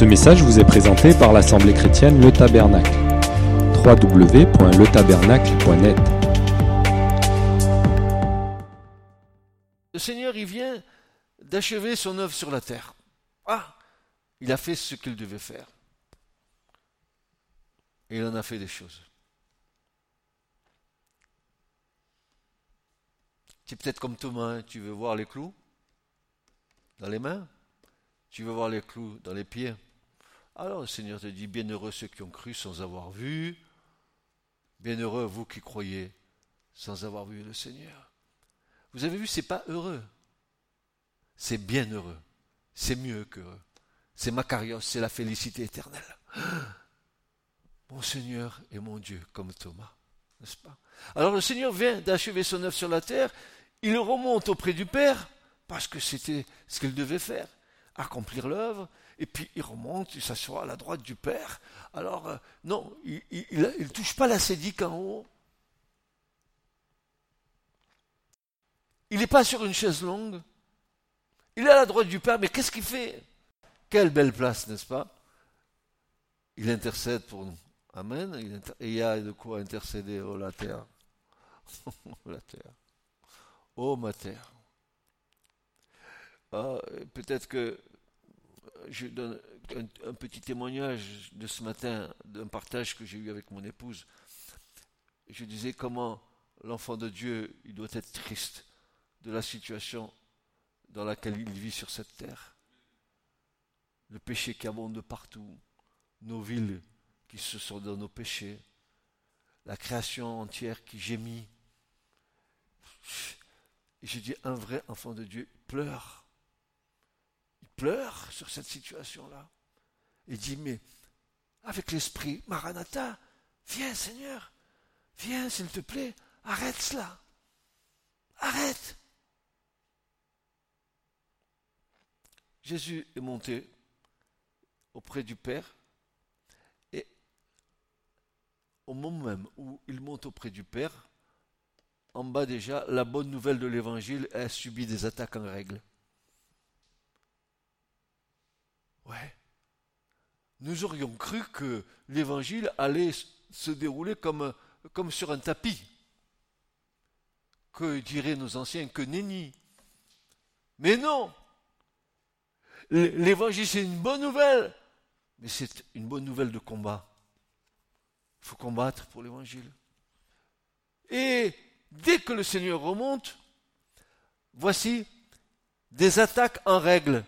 Ce message vous est présenté par l'Assemblée chrétienne Le Tabernacle. www.letabernacle.net Le Seigneur, il vient d'achever son œuvre sur la terre. Ah, il a fait ce qu'il devait faire. Et il en a fait des choses. Tu es peut-être comme Thomas, hein, tu veux voir les clous dans les mains, tu veux voir les clous dans les pieds? Alors le Seigneur te dit, bienheureux ceux qui ont cru sans avoir vu, bienheureux vous qui croyez sans avoir vu le Seigneur. Vous avez vu, c'est pas heureux, c'est bienheureux, c'est mieux qu'heureux. C'est Macarios, c'est la félicité éternelle. Mon Seigneur et mon Dieu, comme Thomas, n'est-ce pas? Alors le Seigneur vient d'achever son œuvre sur la terre, il remonte auprès du Père, parce que c'était ce qu'il devait faire, accomplir l'œuvre, et puis il remonte, il s'assoit à la droite du Père. Alors, euh, non, il ne touche pas la sédique en haut. Il n'est pas sur une chaise longue. Il est à la droite du Père, mais qu'est-ce qu'il fait? Quelle belle place, n'est-ce pas? Il intercède pour nous. Amen. Il y a de quoi intercéder, oh la terre. la terre. Oh ma terre. Ah, Peut-être que je donne un, petit témoignage de ce matin, d'un partage que j'ai eu avec mon épouse. Je disais comment l'enfant de Dieu, il doit être triste de la situation dans laquelle il vit sur cette terre. Le péché qui abonde partout, nos villes qui se sont dans nos péchés, la création entière qui gémit. Et je dis, un vrai enfant de Dieu pleure. Pleure sur cette situation-là. Il dit, mais avec l'esprit, Maranatha, viens Seigneur, viens s'il te plaît, arrête cela. Arrête. Jésus est monté auprès du Père au moment même où il monte auprès du Père, en bas déjà, la bonne nouvelle de l'Évangile a subi des attaques en règle. Ouais. Nous aurions cru que l'Évangile allait se dérouler comme, comme sur un tapis. Que diraient nos anciens Que nenni. Mais non L'Évangile, c'est une bonne nouvelle, mais c'est une bonne nouvelle de combat. Il faut combattre pour l'évangile. Et dès que le Seigneur remonte, voici des attaques en règle,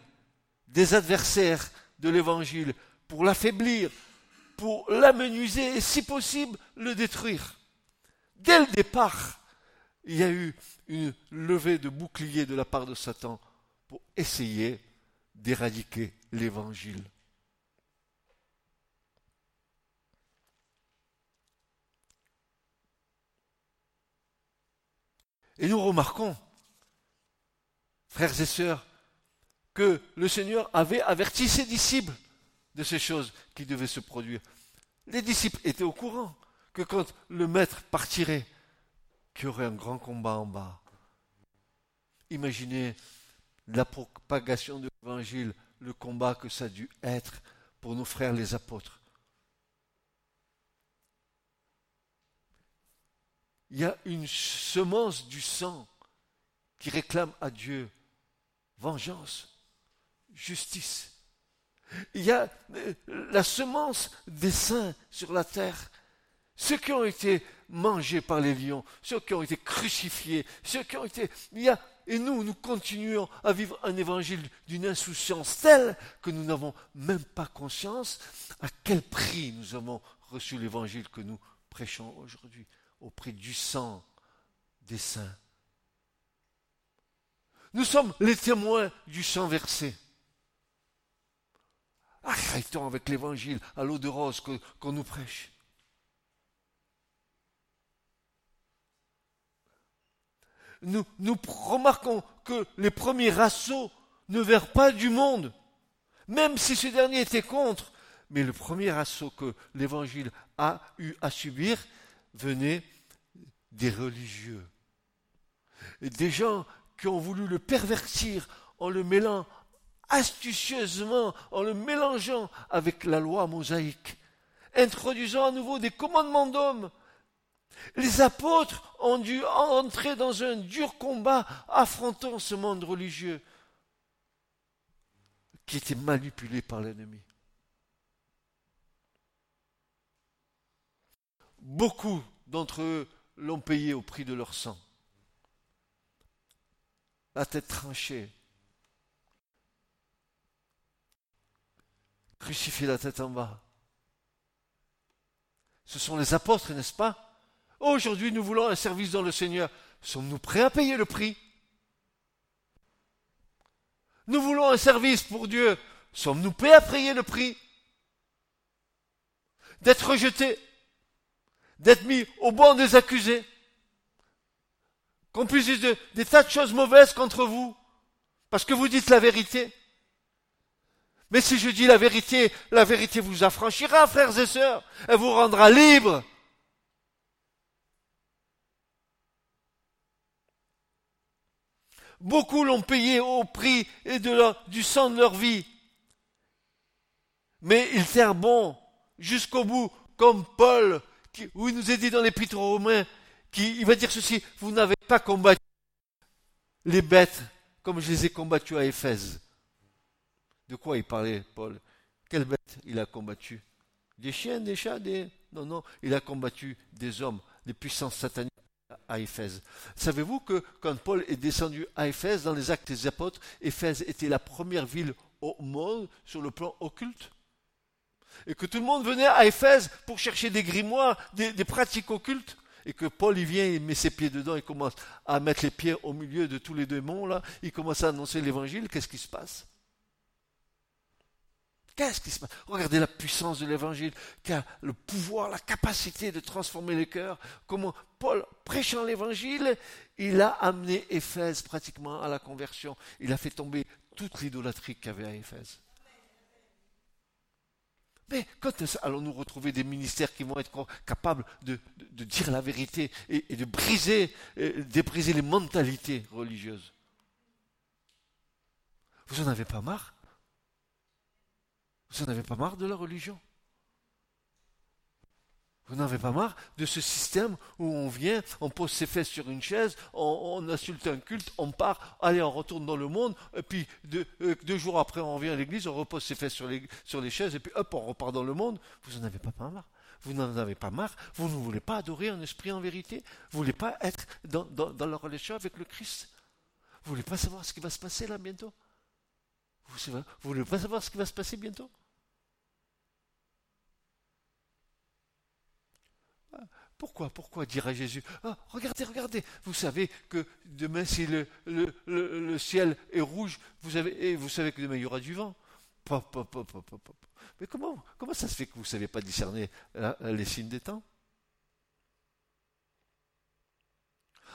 des adversaires de l'évangile pour l'affaiblir, pour l'amenuiser et si possible le détruire. Dès le départ, il y a eu une levée de bouclier de la part de Satan pour essayer d'éradiquer l'évangile. Et nous remarquons, frères et sœurs, que le Seigneur avait averti ses disciples de ces choses qui devaient se produire. Les disciples étaient au courant que quand le maître partirait, qu'il y aurait un grand combat en bas. Imaginez la propagation de l'évangile, le combat que ça a dû être pour nos frères les apôtres. il y a une semence du sang qui réclame à Dieu vengeance, justice. Il y a euh, la semence des saints sur la terre. Ceux qui ont été mangés par les lions, ceux qui ont été crucifiés, ceux qui ont été... Il y a, et nous, nous continuons à vivre un évangile d'une insouciance telle que nous n'avons même pas conscience à quel prix nous avons reçu l'évangile que nous prêchons aujourd'hui au prix du sang des saints. Nous sommes les témoins du sang versé. Arrêtons avec l'évangile à l'eau de rose qu'on nous prêche. Nous, nous remarquons que les premiers assauts ne verrent pas du monde, même si ce dernier était contre. Mais le premier assaut que l'évangile a eu à subir venait des religieux, des gens qui ont voulu le pervertir en le mêlant astucieusement en le mélangeant avec la loi mosaïque, introduisant à nouveau des commandements d'hommes. Les apôtres ont dû entrer dans un dur combat affrontant ce monde religieux qui était manipulé par l'ennemi. Beaucoup d'entre eux l'ont payé au prix de leur sang. La tête tranchée, crucifié la tête en bas. Ce sont les apôtres, n'est-ce pas? Aujourd'hui, nous voulons un service dans le Seigneur. Sommes-nous prêts à payer le prix? Nous voulons un service pour Dieu. Sommes-nous prêts à payer le prix? D'être rejetés, d'être mis au banc des accusés, qu'on puisse dire des tas de choses mauvaises contre vous, parce que vous dites la vérité. Mais si je dis la vérité, la vérité vous affranchira, frères et sœurs. Elle vous rendra libre. Beaucoup l'ont payé au prix du sang de leur vie. Mais ils sert bon jusqu'au bout, comme Paul, où il nous est dit dans l'épître aux Romains, il va dire ceci, vous n'avez pas combattu les bêtes comme je les ai combattues à Éphèse. De quoi il parlait, Paul? Quelle bête il a combattu? Des chiens, des chats, des... Non, non, il a combattu des hommes, des puissances sataniques à Éphèse. Savez-vous que quand Paul est descendu à Éphèse, dans les actes des apôtres, Éphèse était la première ville au monde sur le plan occulte? Et que tout le monde venait à Éphèse pour chercher des grimoires, des, pratiques occultes? Et que Paul il vient, il met ses pieds dedans, il commence à mettre les pieds au milieu de tous les démons là, il commence à annoncer l'évangile, qu'est-ce qui se passe? Qu'est-ce qui se passe? Regardez la puissance de l'évangile, qui a le pouvoir, la capacité de transformer les cœurs. Comment Paul, prêchant l'évangile, il a amené Éphèse pratiquement à la conversion. Il a fait tomber toute l'idolâtrie qu'il y avait à Éphèse. Mais quand allons-nous retrouver des ministères qui vont être capables de, dire la vérité et, de briser, de briser les mentalités religieuses? Vous en avez pas marre? Vous n'en avez pas marre de la religion? Vous n'en avez pas marre de ce système où on vient, on pose ses fesses sur une chaise, on, insulte un culte, on part, allez, on retourne dans le monde, et puis deux, euh, jours après on revient à l'église, on repose ses fesses sur les, sur les chaises, et puis hop, on repart dans le monde. Vous n'en avez pas marre. Vous n'en avez pas marre, vous ne voulez pas adorer un esprit en vérité, vous ne voulez pas être dans, dans la relation avec le Christ, vous ne voulez pas savoir ce qui va se passer là bientôt, vous ne voulez pas savoir ce qui va se passer bientôt? Pourquoi Pourquoi dirait Jésus ah, Regardez, regardez, vous savez que demain, si le, ciel est rouge, vous, savez, que demain, il y aura du vent. Mais comment, comment ça se fait que vous ne savez pas discerner les signes des temps?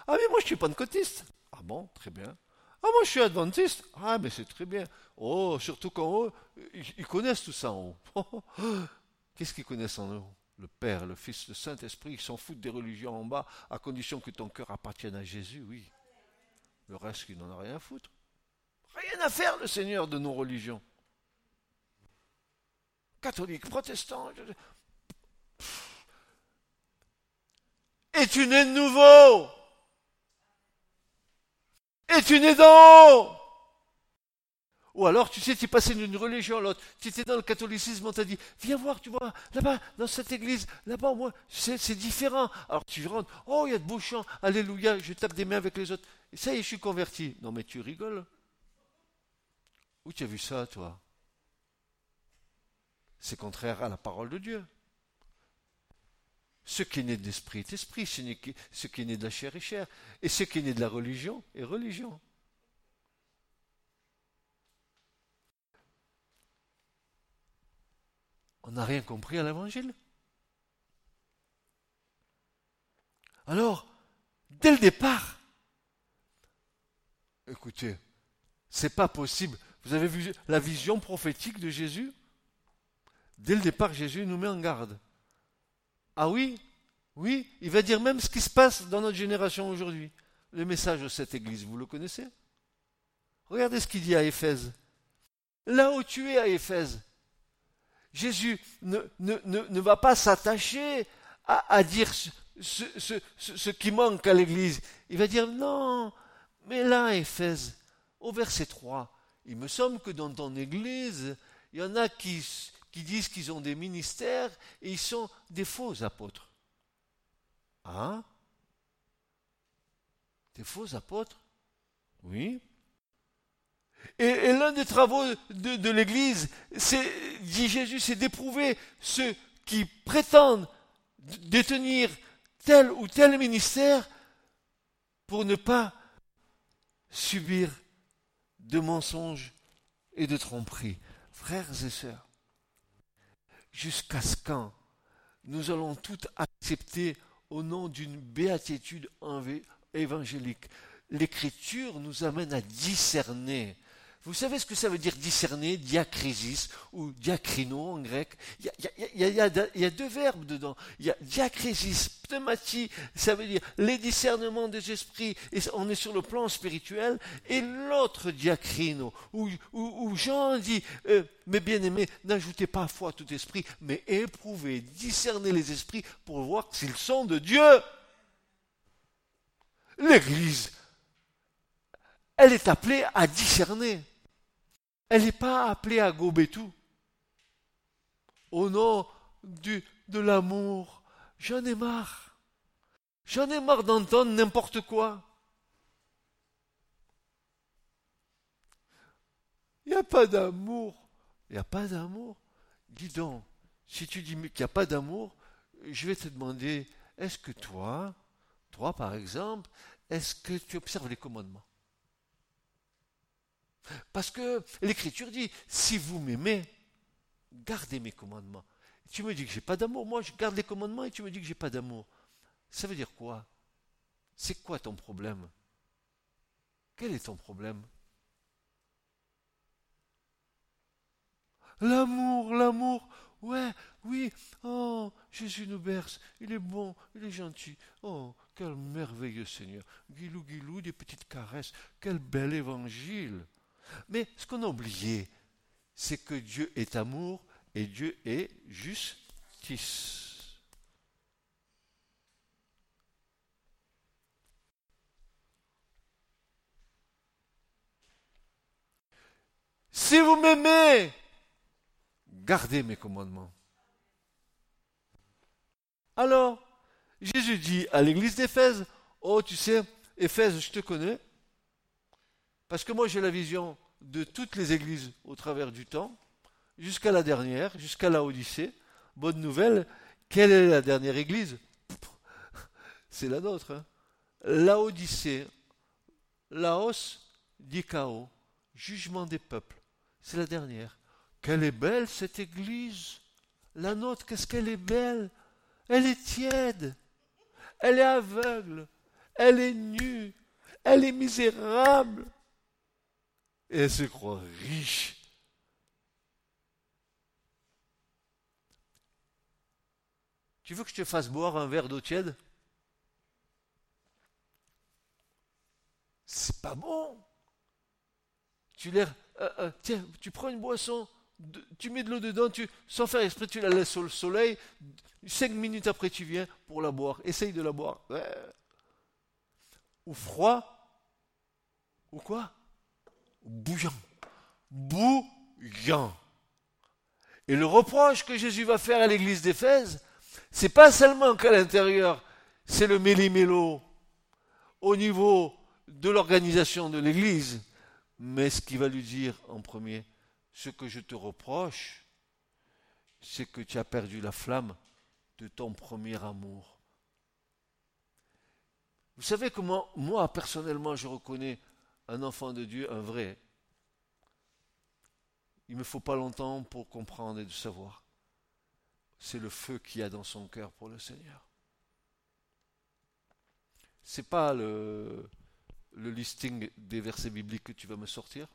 Ah, mais moi, je suis pas cotiste. Ah bon, très bien. Ah, moi, je suis adventiste. Ah, mais c'est très bien. Oh, surtout qu'en haut, ils connaissent tout ça en haut. Qu'est-ce qu'ils connaissent en haut? Le Père, le Fils, le Saint-Esprit, ils s'en foutent des religions en bas, à condition que ton cœur appartienne à Jésus, oui. Le reste, il n'en a rien à foutre. Rien à faire, le Seigneur, de nos religions. Catholique, protestant. Es-tu né de nouveau? Es-tu né d'en haut? Ou alors, tu sais, tu es passé d'une religion à l'autre. Tu étais dans le catholicisme, on t'a dit, viens voir, tu vois, là-bas, dans cette église, là-bas, moi, c'est différent. Alors tu rentres, oh, il y a de beaux chants, alléluia, je tape des mains avec les autres. Et ça y est, je suis converti. Non, mais tu rigoles? Où tu as vu ça, toi? C'est contraire à la parole de Dieu. Ce qui est né de l'esprit est esprit, ce qui est né de la chair est chair. Et ce qui est né de la religion est religion. On n'a rien compris à l'évangile. Alors, dès le départ, écoutez, c'est pas possible. Vous avez vu la vision prophétique de Jésus? Dès le départ, Jésus nous met en garde. Ah oui, oui, il va dire même ce qui se passe dans notre génération aujourd'hui. Le message de cette église, vous le connaissez? Regardez ce qu'il dit à Éphèse. là où tu es à Éphèse. Jésus ne, va pas s'attacher à, dire ce, ce, qui manque à l'Église. Il va dire non, mais là, Éphèse, au verset 3, il me semble que dans ton Église, il y en a qui, qui disent qu'ils ont des ministères et ils sont des faux apôtres. Hein Des faux apôtres? Oui. Et, l'un des travaux de, l'Église, dit Jésus, c'est d'éprouver ceux qui prétendent détenir tel ou tel ministère pour ne pas subir de mensonges et de tromperies. Frères et sœurs, jusqu'à ce quand nous allons tout accepter au nom d'une béatitude évangélique? L'Écriture nous amène à discerner vous savez ce que ça veut dire discerner, diakrisis ou diakrino en grec? Il y, a, deux verbes dedans. Il y a diakrisis, pneumati, ça veut dire les discernements des esprits, et on est sur le plan spirituel, et l'autre diacrino, où, Jean dit, euh, mes bien-aimés, n'ajoutez pas foi à tout esprit, mais éprouvez, discernez les esprits pour voir s'ils sont de Dieu. L'Église, elle est appelée à discerner. Elle n'est pas appelée à gober tout. Au nom de l'amour, j'en ai marre. J'en ai marre d'entendre n'importe quoi. Il n'y a pas d'amour. Il n'y a pas d'amour. Dis donc, si tu dis qu'il n'y a pas d'amour, je vais te demander, est-ce que toi, toi par exemple, est-ce que tu observes les commandements? Parce que l'Écriture dit, si vous m'aimez, gardez mes commandements. Tu me dis que j'ai pas d'amour, moi je garde les commandements et tu me dis que j'ai pas d'amour. Ça veut dire quoi? C'est quoi ton problème? Quel est ton problème? L'amour, l'amour. Ouais, oui. Oh, Jésus nous berce. Il est bon, il est gentil. Oh, quel merveilleux Seigneur. Guilou, guilou, des petites caresses. Quel bel évangile. Mais ce qu'on a oublié, c'est que Dieu est amour et Dieu est justice. Si vous m'aimez, gardez mes commandements. Alors, Jésus dit à l'église d'Éphèse, oh tu sais, Éphèse, je te connais, parce que moi j'ai la vision de toutes les églises au travers du temps, jusqu'à la dernière, jusqu'à la Odyssée. Bonne nouvelle, quelle est la dernière église? C'est la nôtre. Hein. la Odyssée, Laos, Dikao, jugement des peuples. C'est la dernière. Quelle est belle cette église La nôtre, qu'est-ce qu'elle est belle Elle est tiède. Elle est aveugle. Elle est nue. Elle est misérable elle se croit riche. Tu veux que je te fasse boire un verre d'eau tiède? C'est pas bon. Tu l'air, euh, euh, tiens, tu prends une boisson, tu mets de l'eau dedans, tu, sans faire exprès, tu la laisses au soleil. Cinq minutes après, tu viens pour la boire. Essaye de la boire. Ou froid, ou quoi? Bouillant. Bouillant. Et le reproche que Jésus va faire à l'église d'Éphèse, c'est pas seulement qu'à l'intérieur, c'est le méli-mélo au niveau de l'organisation de l'église, mais ce qu'il va lui dire en premier, ce que je te reproche, c'est que tu as perdu la flamme de ton premier amour. Vous savez comment moi personnellement je reconnais un enfant de Dieu, un vrai. Il ne me faut pas longtemps pour comprendre et de savoir. C'est le feu qu'il y a dans son cœur pour le Seigneur. C'est pas le, listing des versets bibliques que tu vas me sortir.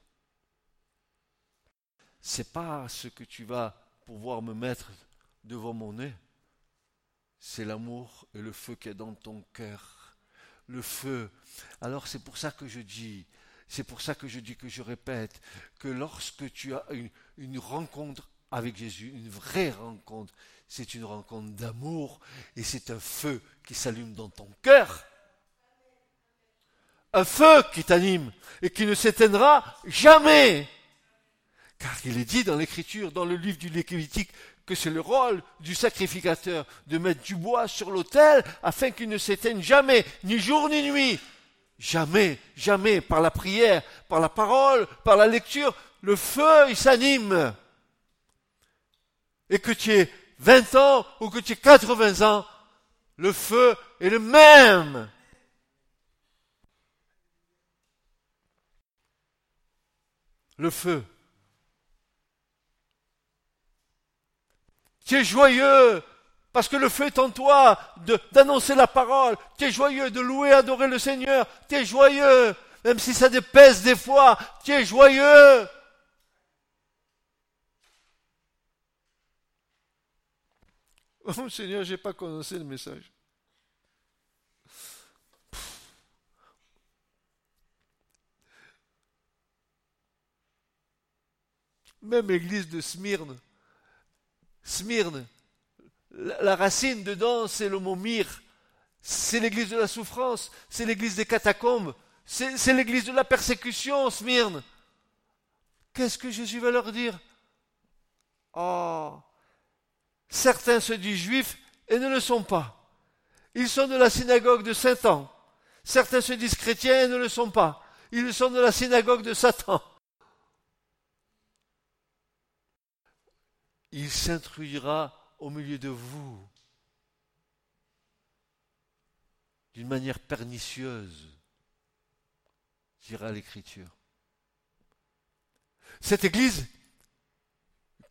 C'est pas ce que tu vas pouvoir me mettre devant mon nez. C'est l'amour et le feu qui est dans ton cœur. Le feu. Alors c'est pour ça que je dis, C'est pour ça que je dis que je répète que lorsque tu as une, rencontre avec Jésus, une vraie rencontre, c'est une rencontre d'amour et c'est un feu qui s'allume dans ton cœur. Un feu qui t'anime et qui ne s'éteindra jamais. Car il est dit dans l'écriture, dans le livre du Lévitique, que c'est le rôle du sacrificateur de mettre du bois sur l'autel afin qu'il ne s'éteigne jamais, ni jour ni nuit. Jamais, jamais, par la prière, par la parole, par la lecture, le feu, il s'anime. Et que tu aies 20 ans ou que tu aies 80 ans, le feu est le même. Le feu. Tu es joyeux parce que le feu est en toi d'annoncer la parole. Tu es joyeux de louer, adorer le Seigneur. Tu es joyeux, même si ça dépèse des fois. Tu es joyeux. Oh Seigneur, j'ai pas commencé le message. Même l'église de Smyrne, Smyrne, la racine dedans, c'est le mot mire. C'est l'église de la souffrance, c'est l'église des catacombes, c'est l'église de la persécution, Smyrne. Qu'est-ce que Jésus va leur dire? Oh, certains se disent juifs et ne le sont pas. Ils sont de la synagogue de Saint-An. Certains se disent chrétiens et ne le sont pas. Ils sont de la synagogue de Satan. Il s'introduira au milieu de vous d'une manière pernicieuse, dira l'Écriture. Cette Église,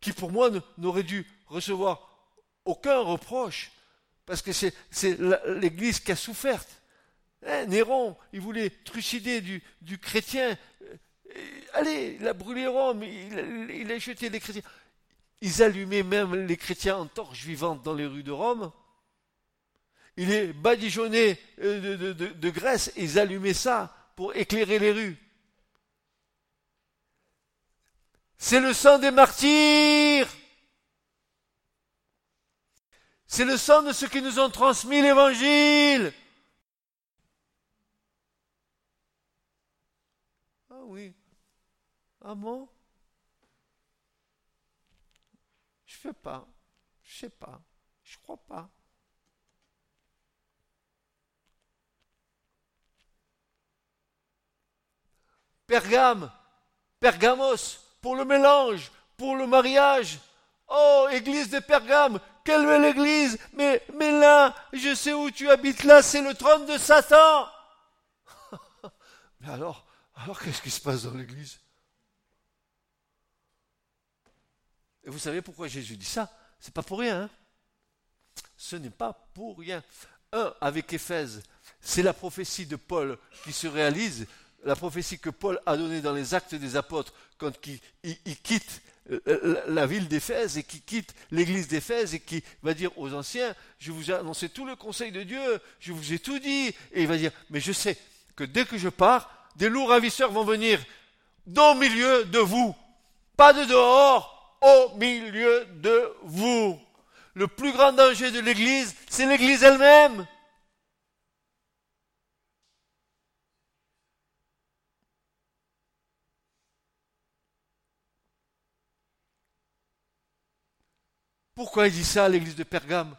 qui pour moi n'aurait dû recevoir aucun reproche, parce que c'est l'Église qui a souffert. Hein, Néron, il voulait trucider du, chrétien. Euh, allez, il a brûlé Rome, il a jeté les chrétiens. Ils allumaient même les chrétiens en torches vivantes dans les rues de Rome. Il est badigeonné euh, de, de, graisse et ils allumaient ça pour éclairer les rues. C'est le sang des martyrs. C'est le sang de ceux qui nous ont transmis l'évangile. Ah oui. Ah bon? Je sais pas. Je sais pas. Je crois pas. Pergame, Pergamos, pour le mélange, pour le mariage. Oh, église de Pergame, quelle belle église, mais, mais là, je sais où tu habites là, c'est le trône de Satan. mais alors, alors qu'est-ce qui se passe dans l'église? Et vous savez pourquoi Jésus dit ça? C'est pas pour rien. Hein. Ce n'est pas pour rien. Un, avec Éphèse, c'est la prophétie de Paul qui se réalise, la prophétie que Paul a donnée dans les actes des apôtres quand il, quitte euh, la ville d'Éphèse et qui quitte l'église d'Éphèse et qui va dire aux anciens, je vous ai annoncé tout le conseil de Dieu, je vous ai tout dit, et il va dire, mais je sais que dès que je pars, des loups ravisseurs vont venir dans milieu de vous, pas de dehors, au milieu de vous. Le plus grand danger de l'Église, c'est l'Église elle-même. Pourquoi il dit ça à l'église de Pergame?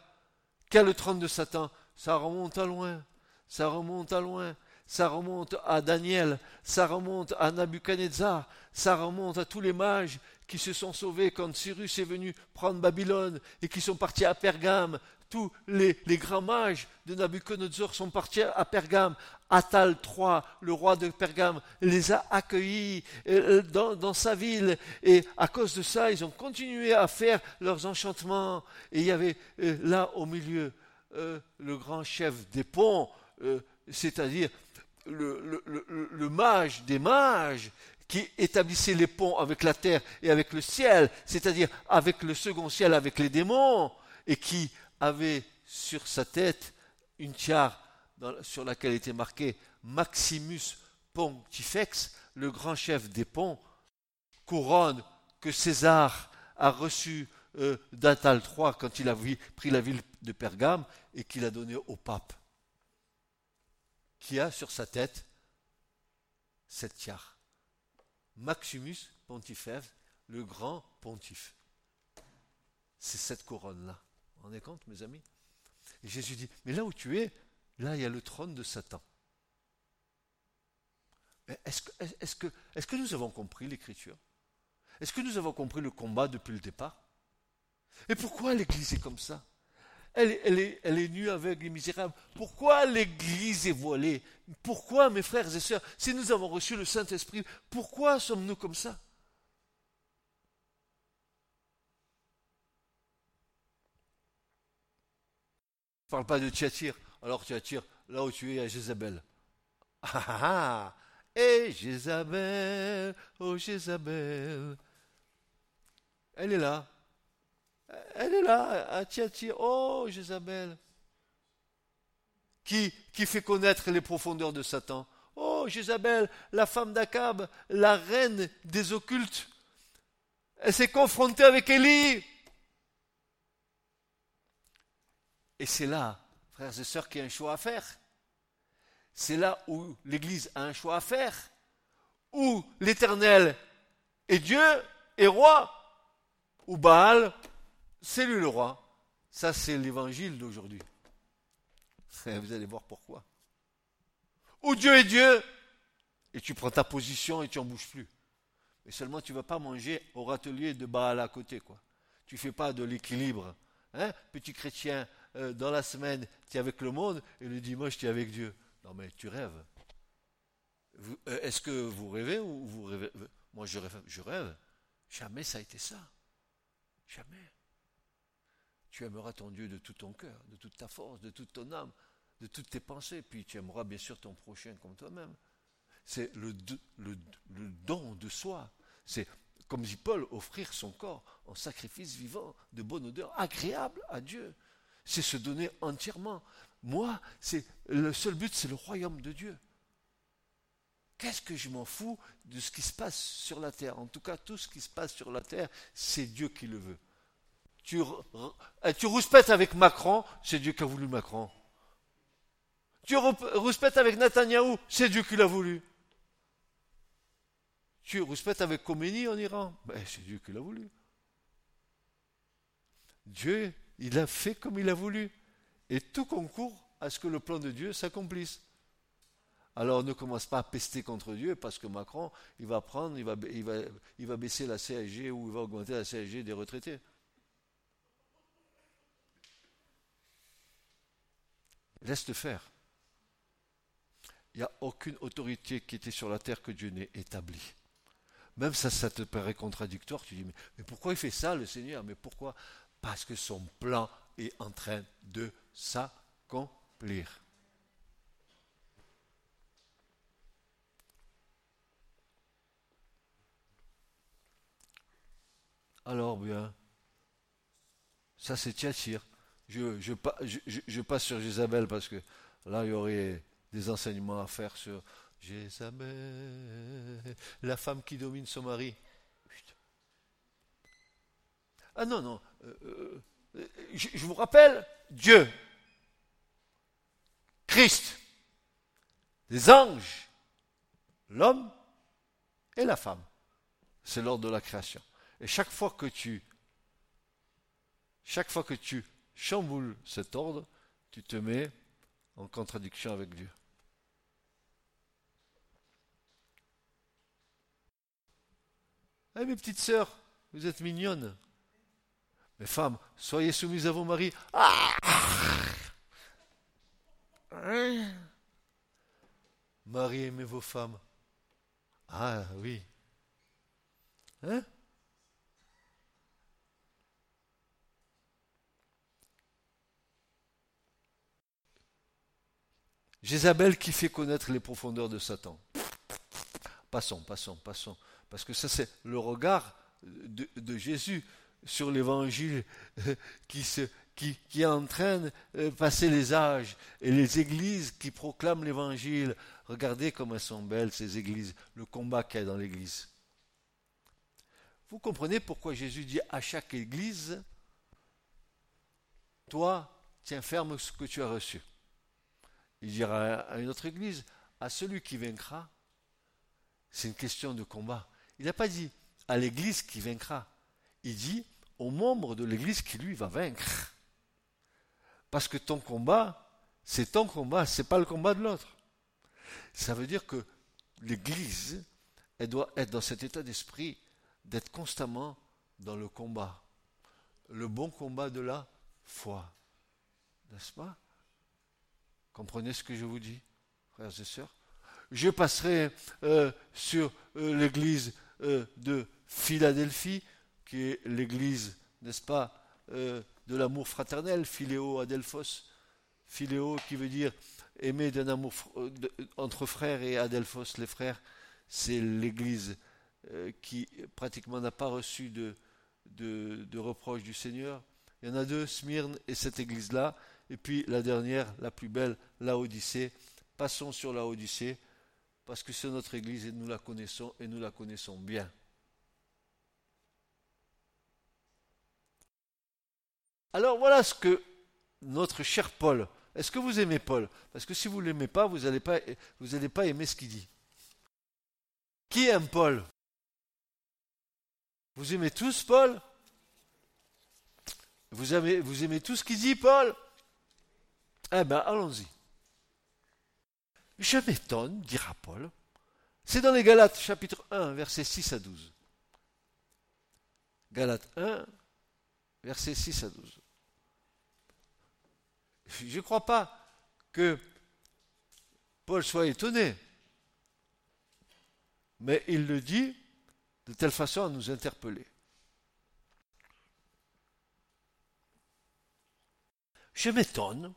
Quel le trône de Satan? Ça remonte à loin. Ça remonte à loin. Ça remonte à Daniel. Ça remonte à Nabuchodonosor. Ça remonte à tous les mages qui se sont sauvés quand Cyrus est venu prendre Babylone et qui sont partis à Pergame. Tous les, grands mages de Nabucodonosor sont partis à Pergame. Atal III, le roi de Pergame, les a accueillis euh, dans, sa ville. Et à cause de ça, ils ont continué à faire leurs enchantements. Et il y avait euh, là au milieu euh, le grand chef des ponts, c'est-à-dire le, mage des mages, qui établissait les ponts avec la terre et avec le ciel, c'est-à-dire avec le second ciel, avec les démons, et qui avait sur sa tête une tiare sur laquelle était marqué Maximus Pontifex, le grand chef des ponts, couronne que César a reçu euh, d'Atal III quand il a pris la ville de Pergame et qu'il a donné au pape, qui a sur sa tête cette tiare. Maximus Pontifex, le grand pontife. C'est cette couronne-là. Vous vous rendez compte, mes amis? Et Jésus dit, mais là où tu es, là il y a le trône de Satan. Est-ce que, que nous avons compris l'écriture? Est-ce que nous avons compris le combat depuis le départ? Et pourquoi l'Église est comme ça? Elle, est, nue, aveugle et misérable. Pourquoi l'Église est voilée? Pourquoi, mes frères et sœurs, si nous avons reçu le Saint-Esprit, pourquoi sommes-nous comme ça? Je ne parle pas de Tchatir. Alors Tchatir, là où tu es, à Jézabel. Ah ah ah Et Jézabel, oh Jézabel. Elle est là. Elle est là, à Tchatir. Oh Jézabel. Qui, qui fait connaître les profondeurs de Satan. Oh Jézabel, la femme d'Akab, la reine des occultes. Elle s'est confrontée avec Élie. Et c'est là, frères et sœurs, qu'il y a un choix à faire. C'est là où l'Église a un choix à faire. Où l'Éternel est Dieu et roi. Ou Baal, c'est lui le roi. Ça, c'est l'évangile d'aujourd'hui. Vous allez voir pourquoi. Où Dieu est Dieu, et tu prends ta position et tu n'en bouges plus. Mais seulement tu ne vas pas manger au râtelier de Baal à côté, quoi. Tu ne fais pas de l'équilibre. Hein, petit chrétien, euh, dans la semaine, tu es avec le monde, et le dimanche, tu es avec Dieu. Non, mais tu rêves. Euh, est-ce que vous rêvez ou vous rêvez? Moi, je rêve, je rêve. Jamais ça a été ça. Jamais. Tu aimeras ton Dieu de tout ton cœur, de toute ta force, de toute ton âme, de toutes tes pensées, puis tu aimeras bien sûr ton prochain comme toi-même. C'est le, don de soi. C'est comme dit Paul, offrir son corps en sacrifice vivant, de bonne odeur, agréable à Dieu. C'est se donner entièrement. Moi, c'est le seul but, c'est le royaume de Dieu. Qu'est-ce que je m'en fous de ce qui se passe sur la terre? En tout cas, tout ce qui se passe sur la terre, c'est Dieu qui le veut. Tu, tu rouspètes avec Macron, c'est Dieu qui a voulu Macron. Tu rouspètes avec Netanyahou, c'est Dieu qui l'a voulu. Tu respectes avec Khomeini en Iran ben, C'est Dieu qui l'a voulu. Dieu, il a fait comme il a voulu. Et tout concourt à ce que le plan de Dieu s'accomplisse. Alors ne commence pas à pester contre Dieu parce que Macron, il va prendre, il va baisser la CSG ou il va augmenter la CSG des retraités. Laisse-le faire. Il n'y a aucune autorité qui était sur la terre que Dieu n'ait établie. Même ça, ça te paraît contradictoire. Tu dis, mais, pourquoi il fait ça, le Seigneur? Mais pourquoi? Parce que son plan est en train de s'accomplir. Alors bien, ça c'est Tchachir. Je, je, passe sur Jézabel parce que là il y aurait des enseignements à faire sur Jézabel, la femme qui domine son mari. Ah non, non. Euh, euh, je vous rappelle, Dieu, Christ, les anges, l'homme et la femme. C'est l'ordre de la création. Et chaque fois que tu chaque fois que tu chamboules cet ordre, tu te mets en contradiction avec Dieu. Eh mes petites sœurs, vous êtes mignonnes. Mes femmes, soyez soumises à vos maris. Ah Marie, aimez vos femmes. Ah oui. Hein? Jézabel qui fait connaître les profondeurs de Satan. Passons, passons, passons. Parce que ça, c'est le regard de, Jésus sur l'évangile qui se, qui, qui en train de euh, passer les âges et les églises qui proclament l'évangile. Regardez comme elles sont belles, ces églises, le combat qu'il y a dans l'église. Vous comprenez pourquoi Jésus dit à chaque église, toi, tiens ferme ce que tu as reçu. Il dira à une autre église, à celui qui vaincra, c'est une question de combat. Il n'a pas dit à l'église qui vaincra. Il dit aux membres de l'église qui lui va vaincre. Parce que ton combat, c'est ton combat, c'est pas le combat de l'autre. Ça veut dire que l'église, elle doit être dans cet état d'esprit d'être constamment dans le combat. Le bon combat de la foi. N'est-ce pas? Comprenez ce que je vous dis, frères et sœurs? Je passerai euh, sur euh, l'église euh, de Philadelphie, qui est l'église, n'est-ce pas, de l'amour fraternel, Philéo Adelphos. Philéo qui veut dire aimer d'un amour entre frères et Adelphos, les frères, c'est l'église qui pratiquement n'a pas reçu de, de, de reproches du Seigneur. Il y en a deux, Smyrne et cette église-là. Et puis la dernière, la plus belle, la Odyssée. Passons sur la Odyssée, parce que c'est notre Église et nous la connaissons et nous la connaissons bien. Alors voilà ce que notre cher Paul, est-ce que vous aimez Paul? Parce que si vous ne l'aimez pas, vous n'allez pas, pas aimer ce qu'il dit. Qui aime Paul? Vous aimez tous Paul? Vous aimez, vous aimez tout ce qu'il dit, Paul? Eh bien, allons-y. Je m'étonne, dira Paul. C'est dans les Galates chapitre 1, versets 6 à 12. Galates 1, versets 6 à 12. Je ne crois pas que Paul soit étonné, mais il le dit de telle façon à nous interpeller. Je m'étonne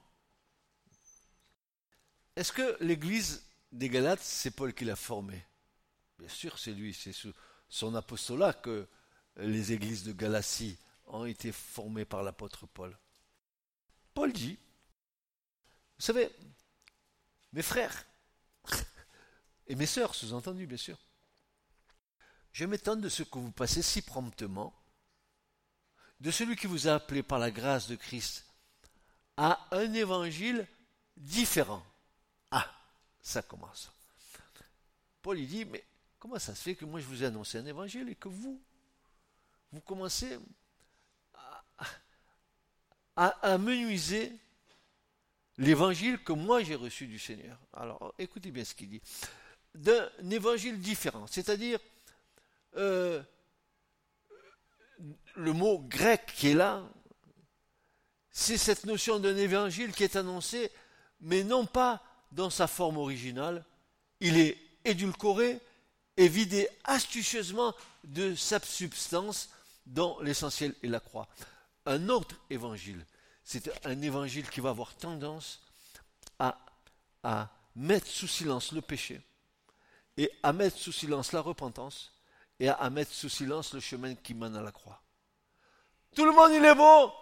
est-ce que l'église des Galates, c'est Paul qui l'a formée? Bien sûr, c'est lui, c'est sous son apostolat que les églises de Galatie ont été formées par l'apôtre Paul. Paul dit, vous savez, mes frères et mes sœurs, sous-entendu bien sûr, je m'étonne de ce que vous passez si promptement de celui qui vous a appelé par la grâce de Christ à un évangile différent ça commence. Paul il dit, mais comment ça se fait que moi je vous ai annoncé un évangile et que vous, vous commencez à, menuiser l'évangile que moi j'ai reçu du Seigneur? Alors écoutez bien ce qu'il dit. D'un évangile différent, c'est-à-dire euh, le mot grec qui est là, c'est cette notion d'un évangile qui est annoncé, mais non pas dans sa forme originale, il est édulcoré et vidé astucieusement de sa substance dont l'essentiel est la croix. Un autre évangile, c'est un évangile qui va avoir tendance à, à mettre sous silence le péché et à mettre sous silence la repentance et à, mettre sous silence le chemin qui mène à la croix. Tout le monde il est beau,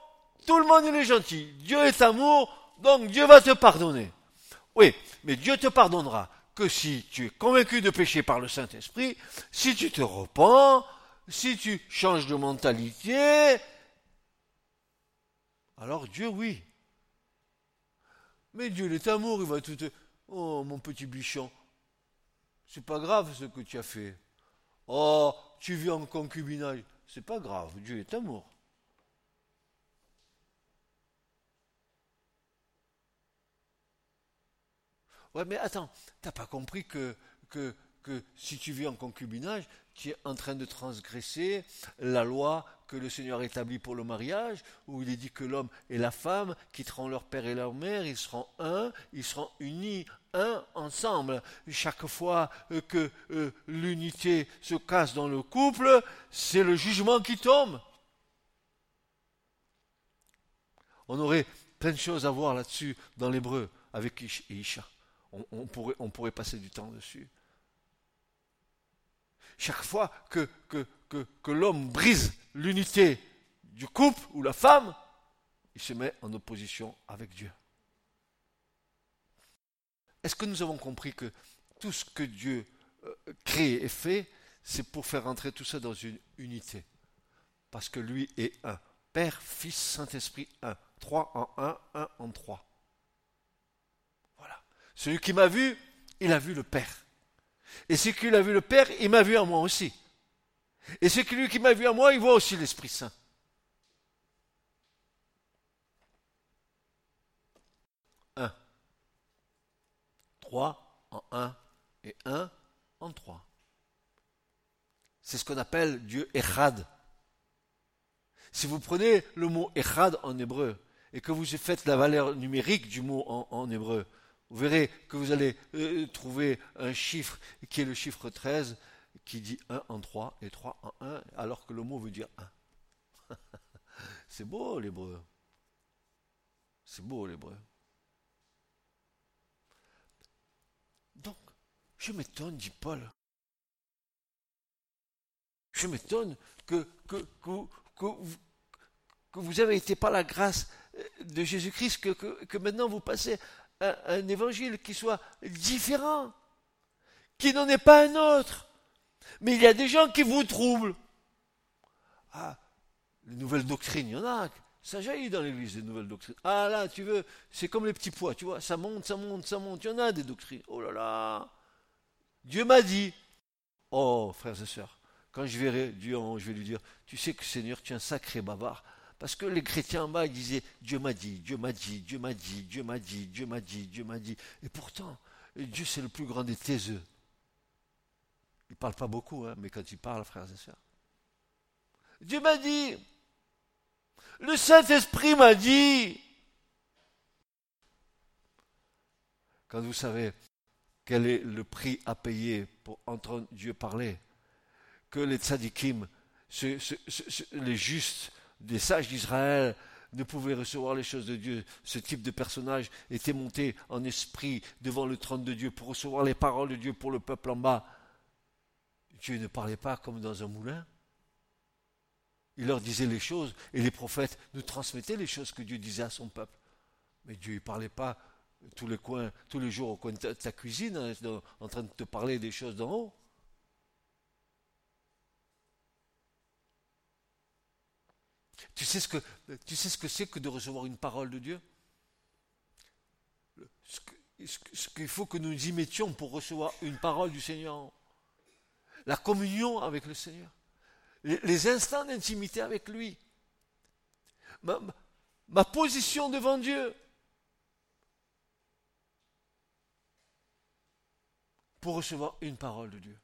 tout le monde il est gentil, Dieu est amour, donc Dieu va te pardonner. Oui, mais Dieu te pardonnera que si tu es convaincu de pécher par le Saint-Esprit, si tu te repens, si tu changes de mentalité, alors Dieu, oui. Mais Dieu, est amour, il va tout te... Oh, mon petit bichon, c'est pas grave ce que tu as fait. Oh, tu vis en concubinage, c'est pas grave, Dieu est amour. Ouais, mais attends, t'as pas compris que, que, que si tu vis en concubinage, tu es en train de transgresser la loi que le Seigneur établit pour le mariage, où il est dit que l'homme et la femme quitteront leur père et leur mère, ils seront un, ils seront unis, un ensemble. Chaque fois euh, que euh, l'unité se casse dans le couple, c'est le jugement qui tombe. On aurait plein de choses à voir là-dessus dans l'hébreu avec Isha on, pourrait, passer du temps dessus. Chaque fois que, que, que, l'homme brise l'unité du couple ou la femme, il se met en opposition avec Dieu. Est-ce que nous avons compris que tout ce que Dieu euh, crée et fait, c'est pour faire entrer tout ça dans une unité? Parce que lui est un. Père, Fils, Saint-Esprit, un. Trois en un, un en trois. Celui qui m'a vu, il a vu le Père. Et celui qui a vu le Père, il m'a vu à moi aussi. Et celui qui m'a vu à moi, il voit aussi l'Esprit Saint. Un. Trois en un et un en trois. C'est ce qu'on appelle Dieu Echad. Si vous prenez le mot Echad en hébreu et que vous faites la valeur numérique du mot en, hébreu, vous verrez que vous allez euh, trouver un chiffre qui est le chiffre 13 qui dit 1 en 3 et 3 en 1 alors que le mot veut dire 1. C'est beau l'hébreu. C'est beau l'hébreu. Donc, je m'étonne, dit Paul. Je m'étonne que, que, que, vous avez été par la grâce de Jésus-Christ, que, maintenant vous passez un, évangile qui soit différent, qui n'en est pas un autre. Mais il y a des gens qui vous troublent. Ah, les nouvelles doctrines, il y en a. Ça jaillit dans l'église, les nouvelles doctrines. Ah là, tu veux, c'est comme les petits pois, tu vois, ça monte, ça monte, ça monte. Il y en a des doctrines. Oh là là. Dieu m'a dit. Oh, frères et sœurs, quand je verrai Dieu je vais lui dire, tu sais que Seigneur, tu es un sacré bavard. Parce que les chrétiens en bas, ils disaient, Dieu m'a dit, Dieu m'a dit, Dieu m'a dit, Dieu m'a dit, Dieu m'a dit, Dieu m'a dit. Et pourtant, Dieu c'est le plus grand des taiseux. Il ne parle pas beaucoup, hein, mais quand il parle, frères et sœurs. Dieu m'a dit, le Saint-Esprit m'a dit. Quand vous savez quel est le prix à payer pour entendre Dieu parler, que les tzadikim, les justes, des sages d'Israël, ne pouvaient recevoir les choses de Dieu. Ce type de personnage était monté en esprit devant le trône de Dieu pour recevoir les paroles de Dieu pour le peuple en bas. Dieu ne parlait pas comme dans un moulin. Il leur disait les choses et les prophètes nous transmettaient les choses que Dieu disait à son peuple. Mais Dieu ne parlait pas tous les coins, tous les jours au coin de ta, cuisine hein, en train de te parler des choses d'en haut. Tu sais ce que tu sais ce que c'est que de recevoir une parole de Dieu? Ce qu'il faut que nous y mettions pour recevoir une parole du Seigneur la communion avec le Seigneur, les, instants d'intimité avec lui, ma, position devant Dieu. Pour recevoir une parole de Dieu.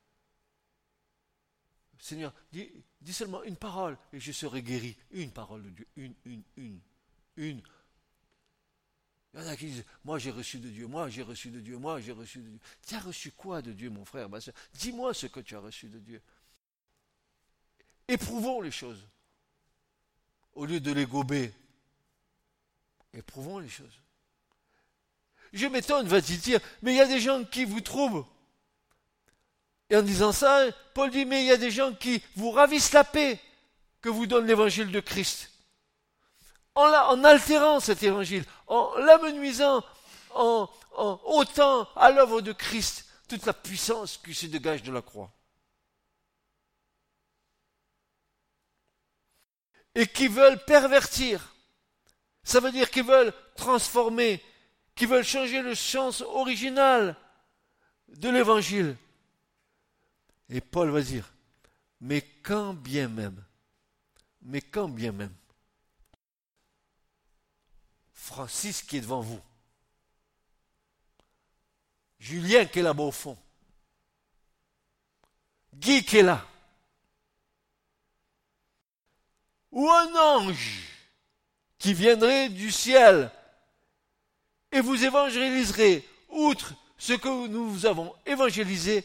Seigneur, dis, seulement une parole et je serai guéri. Une parole de Dieu. Une, une, une, une. Il y en a qui disent, moi j'ai reçu de Dieu, moi j'ai reçu de Dieu, moi j'ai reçu de Dieu. Tu as reçu quoi de Dieu, mon frère, ma soeur? Dis-moi ce que tu as reçu de Dieu. Éprouvons les choses. Au lieu de les gober, éprouvons les choses. Je m'étonne, va-t-il dire, mais il y a des gens qui vous troublent. Et en disant ça, Paul dit, mais il y a des gens qui vous ravissent la paix que vous donne l'évangile de Christ en, altérant cet évangile, en l'amenuisant, en, en ôtant à l'œuvre de Christ toute la puissance qui se dégage de la croix. Et qui veulent pervertir. Ça veut dire qu'ils veulent transformer, qu'ils veulent changer le sens original de l'évangile. Et Paul va dire, mais quand bien même, mais quand bien même, Francis qui est devant vous. Julien qui est là-bas au fond. Guy qui est là. Ou un ange qui viendrait du ciel et vous évangéliserait, outre ce que nous vous avons évangélisé,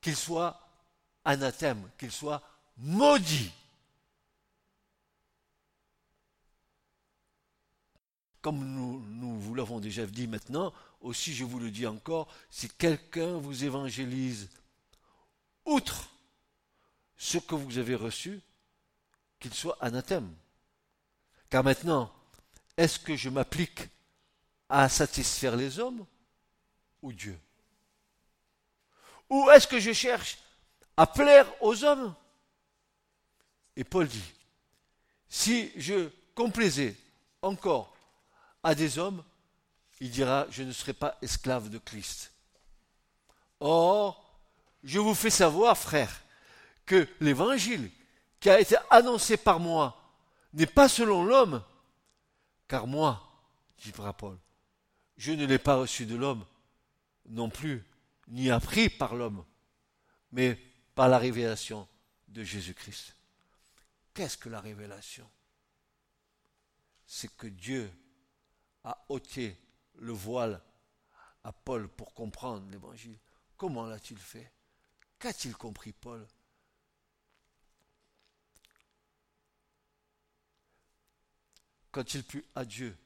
qu'il soit anathème, qu'il soit maudit. comme nous, vous l'avons déjà dit maintenant, aussi je vous le dis encore, si quelqu'un vous évangélise outre ce que vous avez reçu, qu'il soit anathème. Car maintenant, est-ce que je m'applique à satisfaire les hommes ou Dieu? Ou est-ce que je cherche à plaire aux hommes Et Paul dit, si je complaisais encore à des hommes, il dira, je ne serai pas esclave de Christ. Or, je vous fais savoir, frère, que l'évangile qui a été annoncé par moi n'est pas selon l'homme, car moi, dit Paul, je ne l'ai pas reçu de l'homme non plus, ni appris par l'homme, mais par la révélation de Jésus-Christ. Qu'est-ce que la révélation? C'est que Dieu a ôté le voile à Paul pour comprendre l'évangile. Comment l'a-t-il fait? Qu'a-t-il compris Paul? Quand il put à Dieu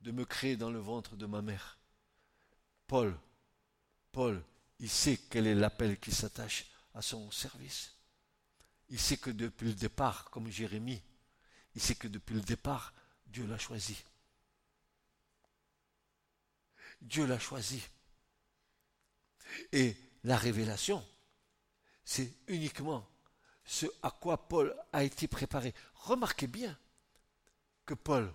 de me créer dans le ventre de ma mère, Paul, Paul, il sait quel est l'appel qui s'attache à son service. Il sait que depuis le départ, comme Jérémie, il sait que depuis le départ, Dieu l'a choisi. Dieu l'a choisi. Et la révélation, c'est uniquement ce à quoi Paul a été préparé. Remarquez bien que Paul,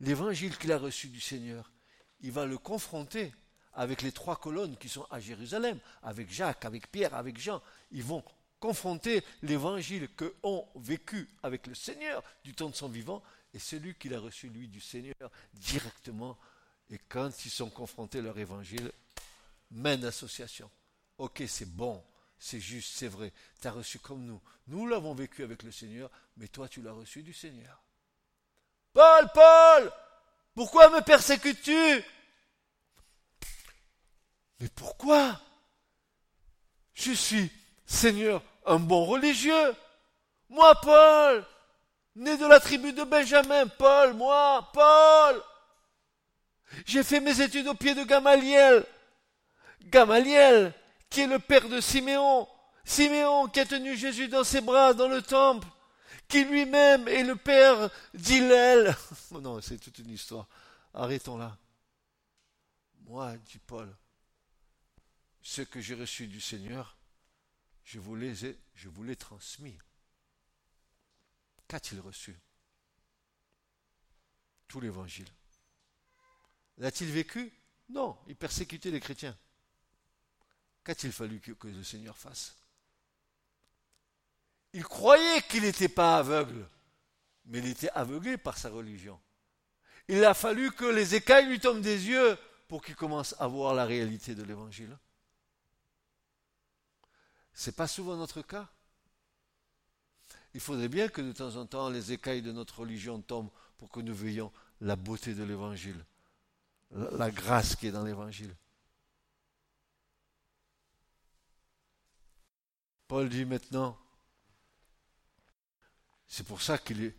l'évangile qu'il a reçu du Seigneur, il va le confronter avec les trois colonnes qui sont à Jérusalem, avec Jacques, avec Pierre, avec Jean. Ils vont confronter l'évangile que ont vécu avec le Seigneur du temps de son vivant et celui qu'il a reçu, lui, du Seigneur, directement. Et quand ils sont confrontés, leur évangile mène association. Ok, c'est bon, c'est juste, c'est vrai. Tu as reçu comme nous. Nous l'avons vécu avec le Seigneur, mais toi, tu l'as reçu du Seigneur. Paul, Paul, pourquoi me persécutes-tu? Mais pourquoi? Je suis, Seigneur, un bon religieux. Moi, Paul, né de la tribu de Benjamin, Paul, moi, Paul. J'ai fait mes études au pied de Gamaliel. Gamaliel, qui est le père de Siméon. Siméon qui a tenu Jésus dans ses bras dans le temple qui lui-même est le père d'Hillel. Oh non, c'est toute une histoire. Arrêtons là. Moi, dit Paul, ce que j'ai reçu du Seigneur, je vous vous l'ai transmis. Qu'a-t-il reçu? Tout l'évangile. L'a-t-il vécu? Non, il persécutait les chrétiens. Qu'a-t-il fallu que le Seigneur fasse? Il croyait qu'il n'était pas aveugle, mais il était aveuglé par sa religion. Il a fallu que les écailles lui tombent des yeux pour qu'il commence à voir la réalité de l'évangile. Ce n'est pas souvent notre cas. Il faudrait bien que de temps en temps les écailles de notre religion tombent pour que nous veillions la beauté de l'évangile, la grâce qui est dans l'évangile. Paul dit maintenant, c'est pour ça qu'il est.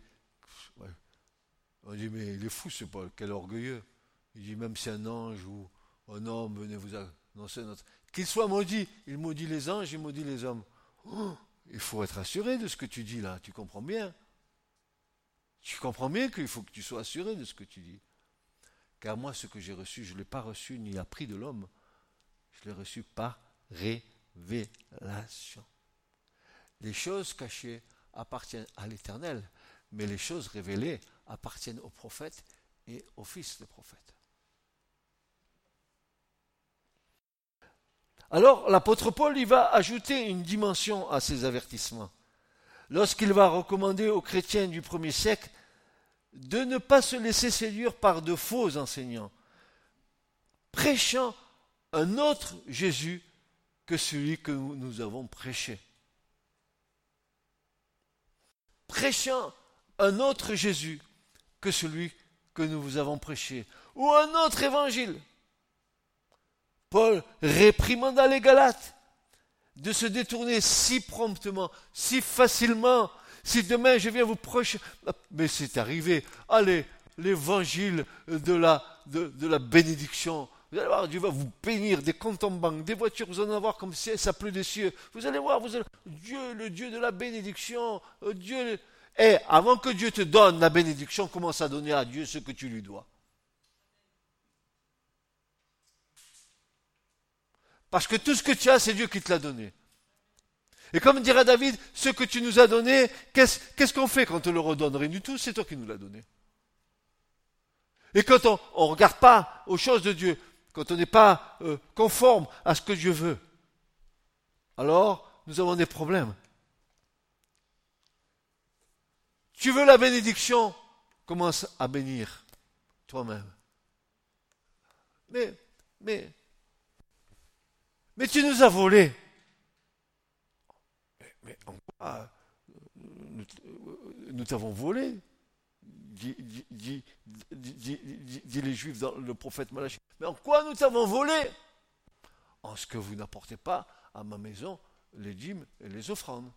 On dit, mais il est fou ce Paul, quel orgueilleux. Il dit, même si un ange ou un homme venait vous annoncer notre. Qu'il soit maudit, il maudit les anges, il maudit les hommes. Oh, il faut être assuré de ce que tu dis là, tu comprends bien. Tu comprends bien qu'il faut que tu sois assuré de ce que tu dis. Car moi, ce que j'ai reçu, je ne l'ai pas reçu ni appris de l'homme. Je l'ai reçu par révélation. Les choses cachées appartiennent à l'Éternel, mais les choses révélées appartiennent aux prophètes et aux fils de prophètes. Alors l'apôtre Paul y va ajouter une dimension à ces avertissements. Lorsqu'il va recommander aux chrétiens du premier siècle de ne pas se laisser séduire par de faux enseignants, prêchant un autre Jésus que celui que nous avons prêché prêchant un autre Jésus que celui que nous vous avons prêché, ou un autre évangile. Paul réprimanda les Galates de se détourner si promptement, si facilement. Si demain je viens vous prêcher, mais c'est arrivé, allez, l'évangile de la, de, la bénédiction. Vous allez voir, Dieu va vous bénir des comptes en banque, des voitures, vous allez en avoir comme si ça pleut des cieux. Vous allez voir, vous allez... Dieu, le Dieu de la bénédiction, euh, Dieu, Et avant que Dieu te donne la bénédiction, commence à donner à Dieu ce que tu lui dois. Parce que tout ce que tu as, c'est Dieu qui te l'a donné. Et comme dirait David, ce que tu nous as donné, qu'est-ce qu'on fait quand on te le redonne? Rien du tout, c'est toi qui nous l'as donné. Et quand on ne regarde pas aux choses de Dieu, quand on n'est pas euh, conforme à ce que Dieu veut, alors nous avons des problèmes. Tu veux la bénédiction? Commence à bénir toi-même. Mais, mais, mais tu nous as volé. Mais, en quoi nous t'avons volé dit, dit, les Juifs dans le prophète Malachi. Mais en quoi nous t'avons volé? En ce que vous n'apportez pas à ma maison les dîmes et les offrandes.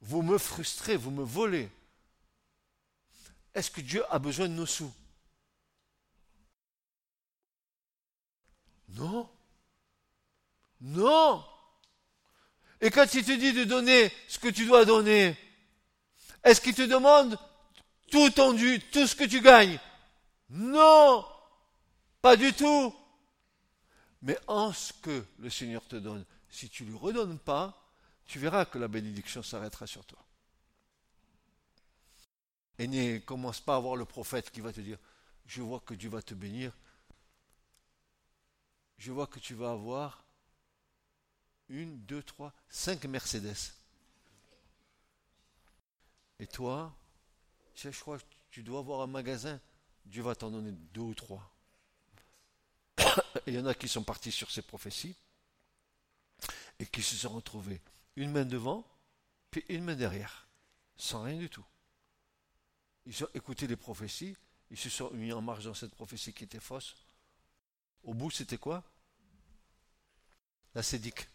Vous me frustrez, vous me volez. Est-ce que Dieu a besoin de nos sous? Non. Non. Et quand il te dit de donner ce que tu dois donner, est-ce qu'il te demande tout tendu, tout ce que tu gagnes? Non. Pas du tout. Mais en ce que le Seigneur te donne, si tu ne lui redonnes pas, tu verras que la bénédiction s'arrêtera sur toi. Et ne commence pas à voir le prophète qui va te dire, je vois que Dieu va te bénir. Je vois que tu vas avoir une, deux, trois, cinq Mercedes. Et toi, je crois tu dois avoir un magasin, Dieu va t'en donner deux ou trois. il y en a qui sont partis sur ces prophéties et qui se sont retrouvés une main devant, puis une main derrière, sans rien du tout ils ont écouté les prophéties, ils se sont mis en marche dans cette prophétie qui était fausse. Au bout, c'était quoi? L'acédique.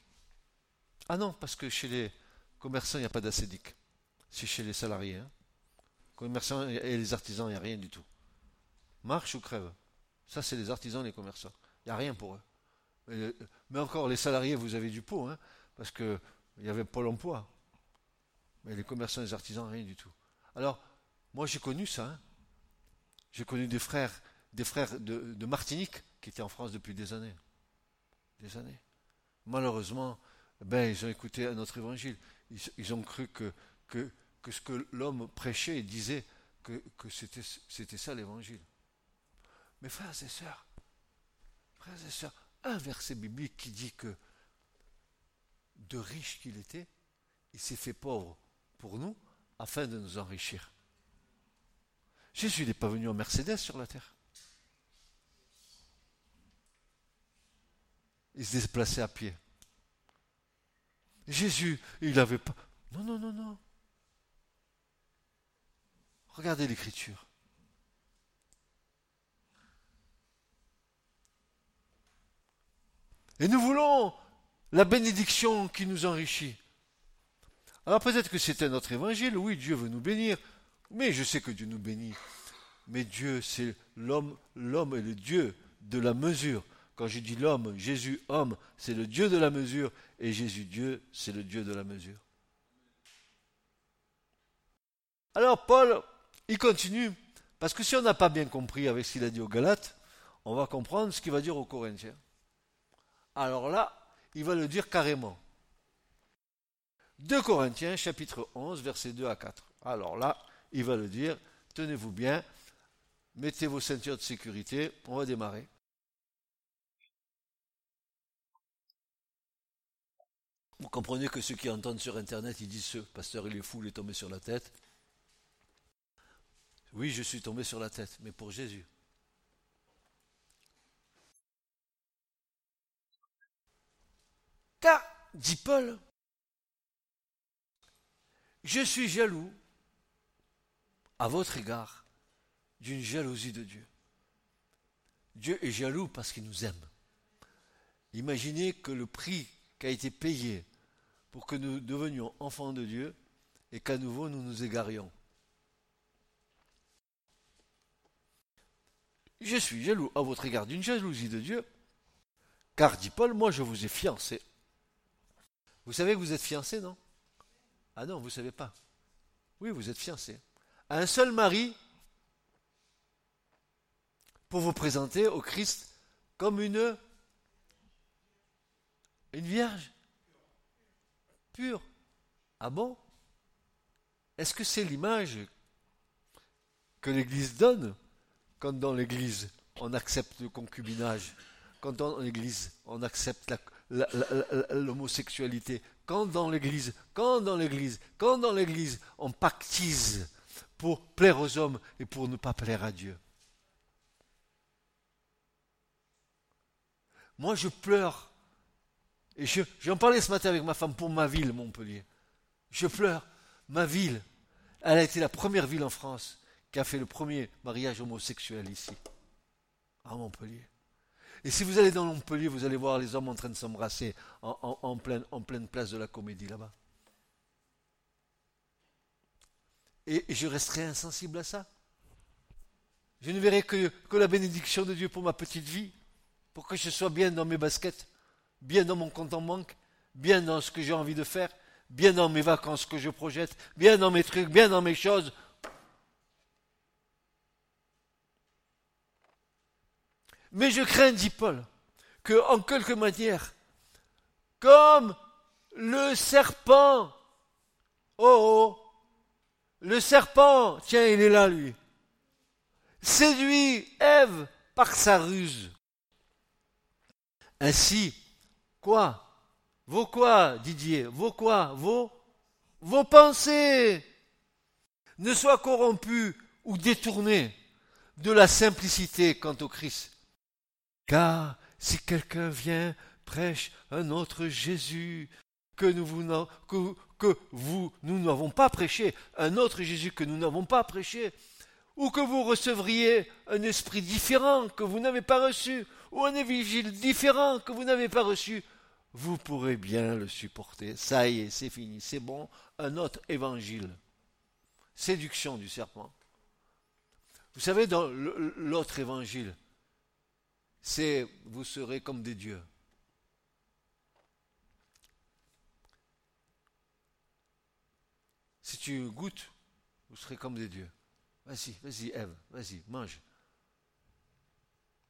Ah non, parce que chez les commerçants, il n'y a pas d'acédique. C'est chez les salariés. Hein. Commerçants et les artisans, il n'y a rien du tout. Marche ou crève. Ça, c'est les artisans et les commerçants. Il n'y a rien pour eux. Mais encore, les salariés, vous avez du pot, hein, parce qu'il y avait pas l'emploi. Mais les commerçants et les artisans, rien du tout. Alors, moi, j'ai connu ça. Hein. J'ai connu des frères, des frères de, Martinique qui étaient en France depuis des années. Des années. Malheureusement, ben, ils ont écouté un autre évangile. Ils, ont cru que, que, ce que l'homme prêchait et disait, que, que c'était, c'était ça l'évangile. Mais frères et sœurs, frères et sœurs, un verset biblique qui dit que de riche qu'il était, il s'est fait pauvre pour nous afin de nous enrichir. Jésus n'est pas venu en Mercedes sur la terre. Il se déplaçait à pied. Jésus, il n'avait pas. Non, non, non, non. Regardez l'écriture. Et nous voulons la bénédiction qui nous enrichit. Alors peut-être que un autre évangile, oui, Dieu veut nous bénir, mais je sais que Dieu nous bénit. Mais Dieu, c'est l'homme, l'homme est le Dieu de la mesure. Quand je dis l'homme, Jésus homme, c'est le Dieu de la mesure, et Jésus Dieu, c'est le Dieu de la mesure. Alors Paul, il continue, parce que si on n'a pas bien compris avec ce qu'il a dit aux Galates, on va comprendre ce qu'il va dire aux Corinthiens. Alors là, il va le dire carrément. 2 Corinthiens, chapitre 11, versets 2 à 4. Alors là, il va le dire, tenez-vous bien, mettez vos ceintures de sécurité, on va démarrer. Vous comprenez que ceux qui entendent sur Internet, ils disent ce pasteur il est fou, il est tombé sur la tête. Oui, je suis tombé sur la tête, mais pour Jésus. Car, dit Paul, je suis jaloux à votre égard d'une jalousie de Dieu. Dieu est jaloux parce qu'il nous aime. Imaginez que le prix qui a été payé pour que nous devenions enfants de Dieu et qu'à nouveau nous nous égarions. Je suis jaloux à votre égard d'une jalousie de Dieu, car, dit Paul, moi je vous ai fiancé. Vous savez que vous êtes fiancé, non? Ah non, vous ne savez pas. Oui, vous êtes fiancé. À un seul mari pour vous présenter au Christ comme une, une vierge? Ah bon? Est-ce que c'est l'image que l'Église donne quand dans l'Église on accepte le concubinage, quand dans l'Église on accepte l'homosexualité, quand dans l'Église, quand dans l'Église, quand dans l'Église on pactise pour plaire aux hommes et pour ne pas plaire à Dieu? Moi je pleure, et j'en parlais ce matin avec ma femme pour ma ville, Montpellier. Je pleure, ma ville, elle a été la première ville en France qui a fait le premier mariage homosexuel ici, à Montpellier. Et si vous allez dans Montpellier, vous allez voir les hommes en train de s'embrasser en, pleine, place de la comédie là-bas. Et, je resterai insensible à ça. Je ne verrai que, que la bénédiction de Dieu pour ma petite vie, pour que je sois bien dans mes baskets, bien dans mon compte en banque, bien dans ce que j'ai envie de faire, bien dans mes vacances que je projette, bien dans mes trucs, bien dans mes choses, Mais je crains, dit Paul, que en quelque manière, comme le serpent, oh, oh, le serpent, tiens, il est là, lui, séduit Ève par sa ruse. Ainsi, quoi? Vos quoi, Didier? Vos quoi? Vos? Vos pensées! Ne soient corrompues ou détournées de la simplicité quant au Christ. Car si quelqu'un vient, prêche un autre Jésus que nous, vous, que, que vous nous n'avons pas prêché, un autre Jésus que nous n'avons pas prêché, ou que vous recevriez un esprit différent que vous n'avez pas reçu, ou un évangile différent que vous n'avez pas reçu, vous pourrez bien le supporter. Ça y est, c'est fini, c'est bon, un autre évangile. Séduction du serpent. Vous savez, dans l'autre évangile, c'est vous serez comme des dieux. Si tu goûtes, vous serez comme des dieux. Vas-y, vas-y, Ève, vas-y, mange.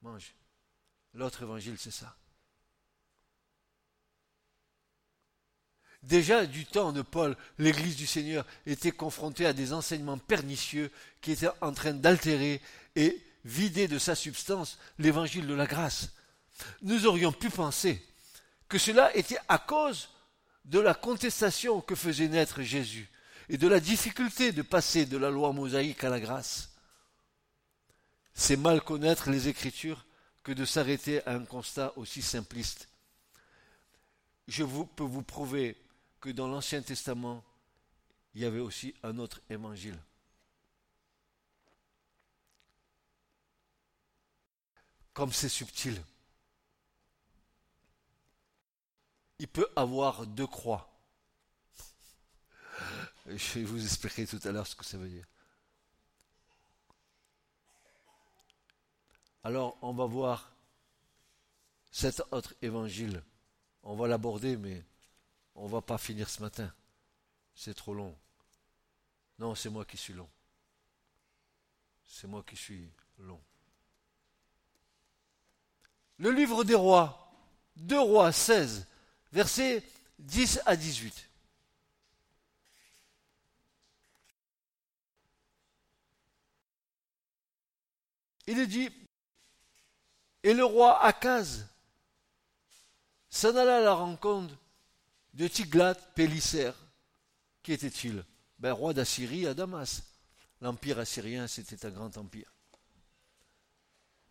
Mange. L'autre évangile, c'est ça. Déjà du temps de Paul, l'Église du Seigneur était confrontée à des enseignements pernicieux qui étaient en train d'altérer et vider de sa substance l'évangile de la grâce. Nous aurions pu penser que cela était à cause de la contestation que faisait naître Jésus et de la difficulté de passer de la loi mosaïque à la grâce. C'est mal connaître les Écritures que de s'arrêter à un constat aussi simpliste. Je peux vous prouver que dans l'Ancien Testament, il y avait aussi un autre évangile. comme c'est subtil. Il peut avoir deux croix. Je vais vous expliquer tout à l'heure ce que ça veut dire. Alors, on va voir cet autre évangile. On va l'aborder, mais on ne va pas finir ce matin. C'est trop long. Non, c'est moi qui suis long. C'est moi qui suis long. Le livre des rois, 2 rois 16, versets 10 à 18. Il est dit, et le roi Akaz s'en alla à la rencontre de Tiglath-Pélisser. Qui était-il? Ben, Roi d'Assyrie à Damas. L'empire assyrien, c'était un grand empire.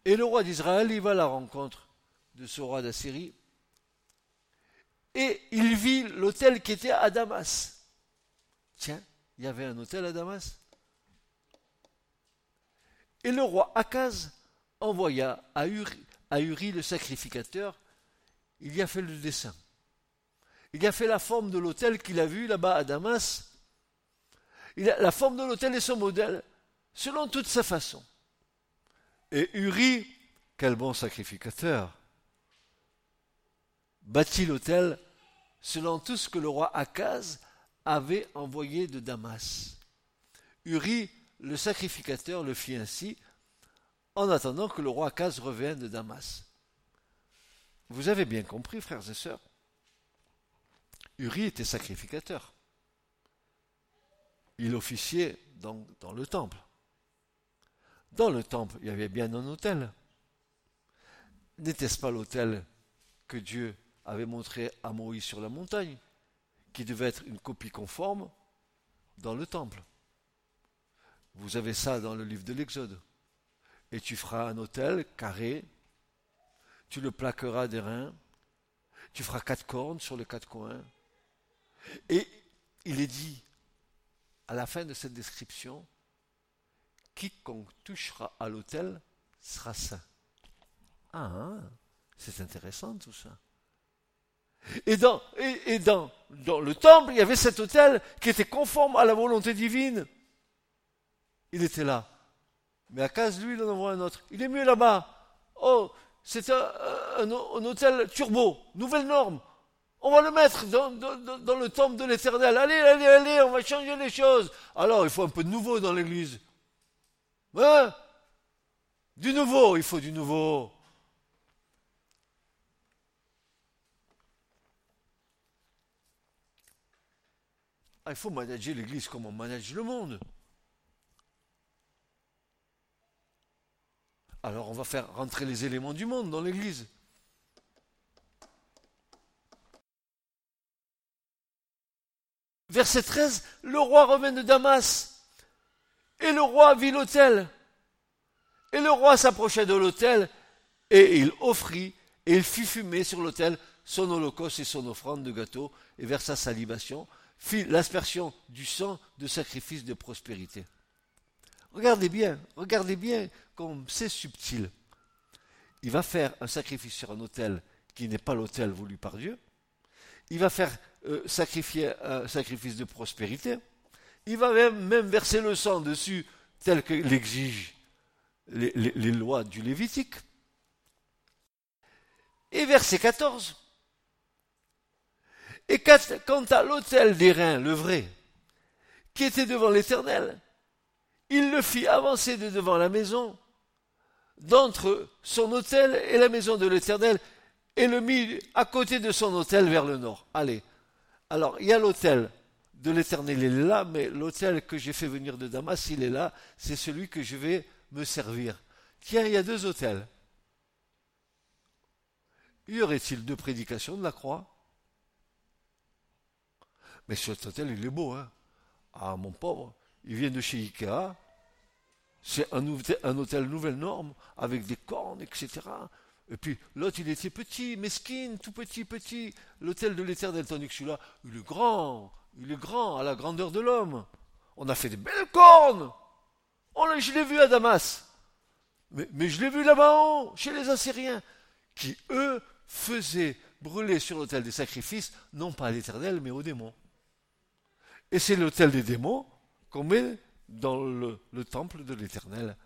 Et le roi d'Israël, il va à la rencontre de ce roi d'Assyrie. Et il vit l'hôtel qui était à Damas. Tiens, il y avait un hôtel à Damas. Et le roi Akaz envoya à le sacrificateur, il y a fait le dessin. Il a fait la forme de l'hôtel qu'il a vu là-bas à Damas. La forme de l'hôtel et son modèle, selon toute sa façon. Et Uri, quel bon sacrificateur, bâtit l'autel selon tout ce que le roi Akaz avait envoyé de Damas. Uri, le sacrificateur, le fit ainsi, en attendant que le roi Akaz revienne de Damas. Vous avez bien compris, frères et sœurs. Uri était sacrificateur. Il officiait dans, dans le temple. Dans le temple, il y avait bien un autel. N'était-ce pas l'autel que Dieu avait montré à Moïse sur la montagne, qui devait être une copie conforme dans le temple? Vous avez ça dans le livre de l'Exode. Et tu feras un autel carré, tu le plaqueras reins, tu feras quatre cornes sur les quatre coins. Et il est dit, à la fin de cette description, quiconque touchera à l'autel sera saint. Ah, hein, c'est intéressant tout ça. Et, dans, dans, le temple, il y avait cet autel qui était conforme à la volonté divine. Il était là. Mais à case, lui, il en envoie un autre. Il est mieux là-bas. Oh, c'est un, un, hôtel turbo, nouvelle norme. On va le mettre dans, le temple de l'éternel. Allez, allez, allez, on va changer les choses. Alors, il faut un peu de nouveau dans l'église. Hein? Du nouveau, il faut du nouveau. Ah, il faut manager l'Église comme on manage le monde. Alors on va faire rentrer les éléments du monde dans l'Église. Verset 13, le roi revient de Damas, et le roi vit l'autel. Et le roi s'approcha de l'autel, et il offrit, et il fit fumer sur l'autel son holocauste et son offrande de gâteau, et versa sa libation, fit l'aspersion du sang de sacrifice de prospérité. Regardez bien, regardez bien comme c'est subtil. Il va faire un sacrifice sur un autel qui n'est pas l'autel voulu par Dieu. Il va faire euh, sacrifier un sacrifice de prospérité. Il va même, verser le sang dessus tel que l'exigent les, les lois du Lévitique. Et verset 14. Et quant à l'autel des reins, le vrai, qui était devant l'Éternel, il le fit avancer de devant la maison, d'entre son autel et la maison de l'Éternel, et le mit à côté de son autel vers le nord. Allez. Alors, il y a l'autel de l'Éternel, il est là, mais l'autel que j'ai fait venir de Damas, il est là, c'est celui que je vais me servir. Tiens, il y a deux autels. Y aurait-il deux prédications de la croix? Mais cet hôtel, il est beau, hein. Ah, mon pauvre, il vient de chez Ikea. C'est un, un hôtel nouvelle norme, avec des cornes, etc. Et puis l'autre, il était petit, mesquine, tout petit, petit. L'hôtel de l'éternel, tandis que celui-là, il est grand, il est grand, à la grandeur de l'homme. On a fait des belles cornes. Oh je l'ai vu à Damas. Mais je l'ai vu là-bas chez les Assyriens, qui, eux, faisaient brûler sur l'autel des sacrifices, non pas à l'éternel, mais aux démons. Et c'est l'autel des démons qu'on met dans le, temple de l'Éternel.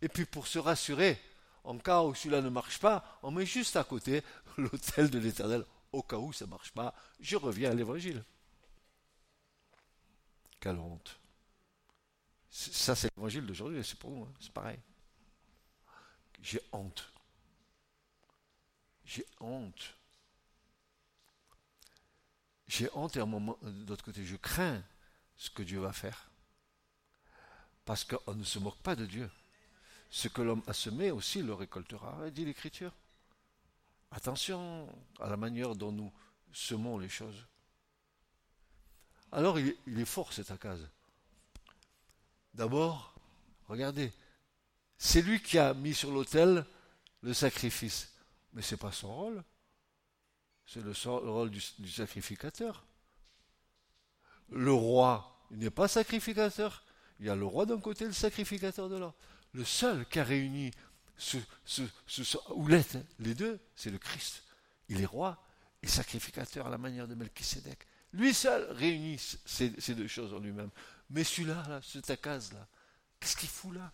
Et puis pour se rassurer, en cas où celui-là ne marche pas, on met juste à côté l'autel de l'Éternel. Au cas où ça ne marche pas, je reviens à l'Évangile. Quelle honte. Ça, c'est l'Évangile d'aujourd'hui, c'est pour nous, hein. c'est pareil. J'ai honte. J'ai honte j'ai honte et à un moment, d'autre côté, je crains ce que Dieu va faire. Parce qu'on ne se moque pas de Dieu. Ce que l'homme a semé aussi le récoltera, dit l'Écriture. Attention à la manière dont nous semons les choses. Alors il est, fort cet Akaz. D'abord, regardez, c'est lui qui a mis sur l'autel le sacrifice. Mais ce n'est pas son rôle. C'est le, rôle du, sacrificateur. Le roi, n'est pas sacrificateur. Il y a le roi d'un côté et le sacrificateur de l'autre. Le seul qui a réuni ce, ce, hein, les deux, c'est le Christ. Il est roi et sacrificateur à la manière de Melchisedec. Lui seul réunit ces, deux choses en lui-même. Mais celui-là, là, ce Takaz-là, qu'est-ce qu'il fout là?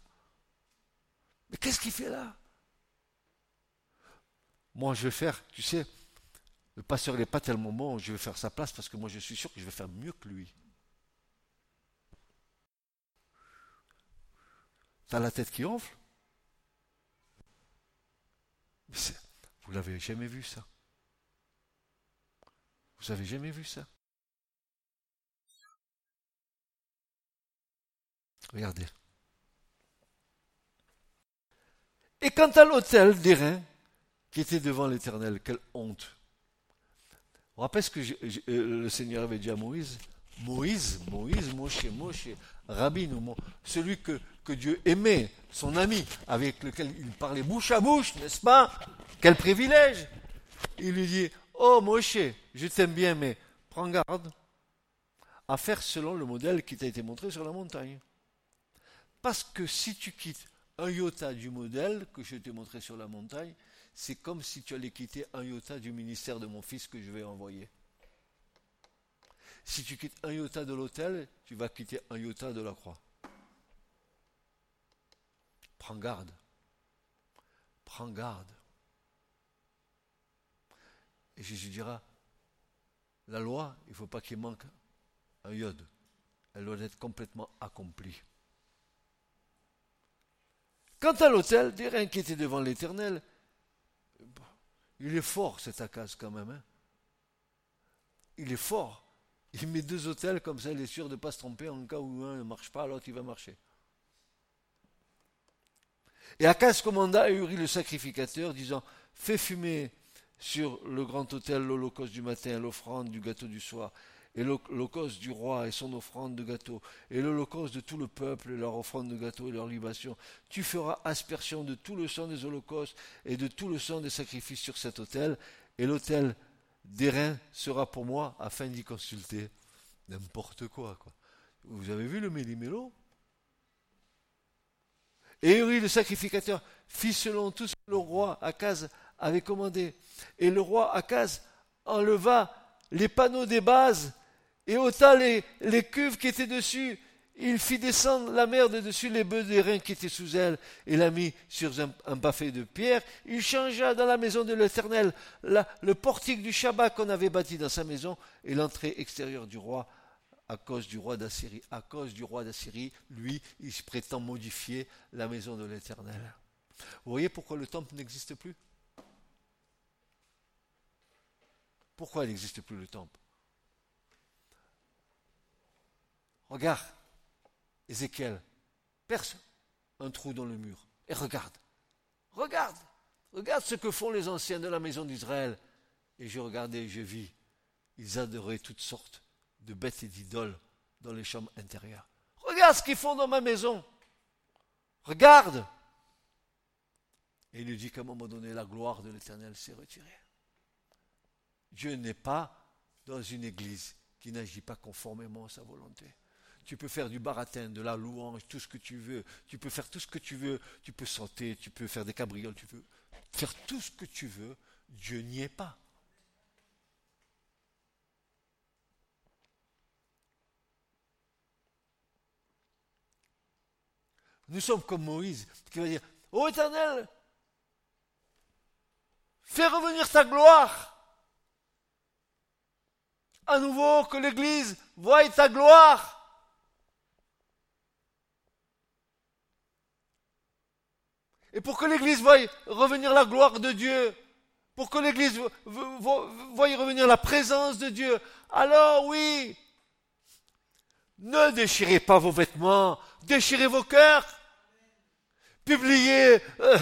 Mais qu'est-ce qu'il fait là? Moi, je vais faire, tu sais, le pasteur n'est pas tellement bon, je vais faire sa place parce que moi je suis sûr que je vais faire mieux que lui. T'as la tête qui enfle Vous l'avez jamais vu ça? Vous avez jamais vu ça? Regardez. Et quant à l'autel d'airain qui était devant l'Éternel, quelle honte. Vous rappelez ce que euh, le Seigneur avait dit à Moïse? Moïse, Moïse, Moshe, Moshe, Rabbi, celui que, que Dieu aimait, son ami, avec lequel il parlait bouche à bouche, n'est-ce pas? Quel privilège Il lui dit, oh Moshe, je t'aime bien, mais prends garde à faire selon le modèle qui t'a été montré sur la montagne. Parce que si tu quittes un iota du modèle que je t'ai montré sur la montagne, c'est comme si tu allais quitter un iota du ministère de mon fils que je vais envoyer. Si tu quittes un iota de l'autel, tu vas quitter un iota de la croix. Prends garde. Prends garde. Et Jésus dira, la loi, il ne faut pas qu'il manque un iode. Elle doit être complètement accomplie. Quant à l'autel, des reins qui étaient devant l'Éternel, il est fort cet Akaz quand même. Hein. il est fort. Il met deux hôtels comme ça, il est sûr de ne pas se tromper en cas où un ne marche pas, l'autre il va marcher. Et Akaz commanda à Uri le sacrificateur, disant Fais fumer sur le grand hôtel l'holocauste du matin, l'offrande du gâteau du soir, et l'holocauste du roi et son offrande de gâteau, et l'holocauste de tout le peuple et leur offrande de gâteau et leur libation. Tu feras aspersion de tout le sang des holocaustes et de tout le sang des sacrifices sur cet hôtel, et l'hôtel d'airain sera pour moi afin d'y consulter. N'importe quoi, quoi. Vous avez vu le méli-mélo? Et Uri, le sacrificateur, fit selon tout ce que le roi Akaz avait commandé. Et le roi Akaz enleva les panneaux des bases et ôta les, cuves qui étaient dessus. Il fit descendre la mer de dessus les bœufs d'airain qui étaient sous elle, et la mit sur un, un de pierre. Il changea dans la maison de l'Éternel le portique du Shabbat qu'on avait bâti dans sa maison, et l'entrée extérieure du roi, à cause du roi d'Assyrie. À cause du roi d'Assyrie, lui, il prétend modifier la maison de l'Éternel. Vous voyez pourquoi le temple n'existe plus? Pourquoi il n'existe plus le temple? Regarde, Ézéchiel perce un trou dans le mur et regarde. Regarde, regarde ce que font les anciens de la maison d'Israël. Et je regardais et je vis, ils adoraient toutes sortes de bêtes et d'idoles dans les chambres intérieures. Regarde ce qu'ils font dans ma maison. Regarde. Et il lui dit qu'à un moment donné, la gloire de l'Éternel s'est retirée. Dieu n'est pas dans une église qui n'agit pas conformément à sa volonté. Tu peux faire du baratin, de la louange, tout ce que tu veux. Tu peux faire tout ce que tu veux. Tu peux sauter, tu peux faire des cabrioles, tu peux faire tout ce que tu veux. Dieu n'y est pas. Nous sommes comme Moïse qui va dire Ô Éternel, fais revenir ta gloire. À nouveau, que l'Église voie ta gloire. Et pour que l'Église voie revenir la gloire de Dieu, pour que l'Église voie revenir la présence de Dieu, alors oui, ne déchirez pas vos vêtements, déchirez vos cœurs. Publiez euh,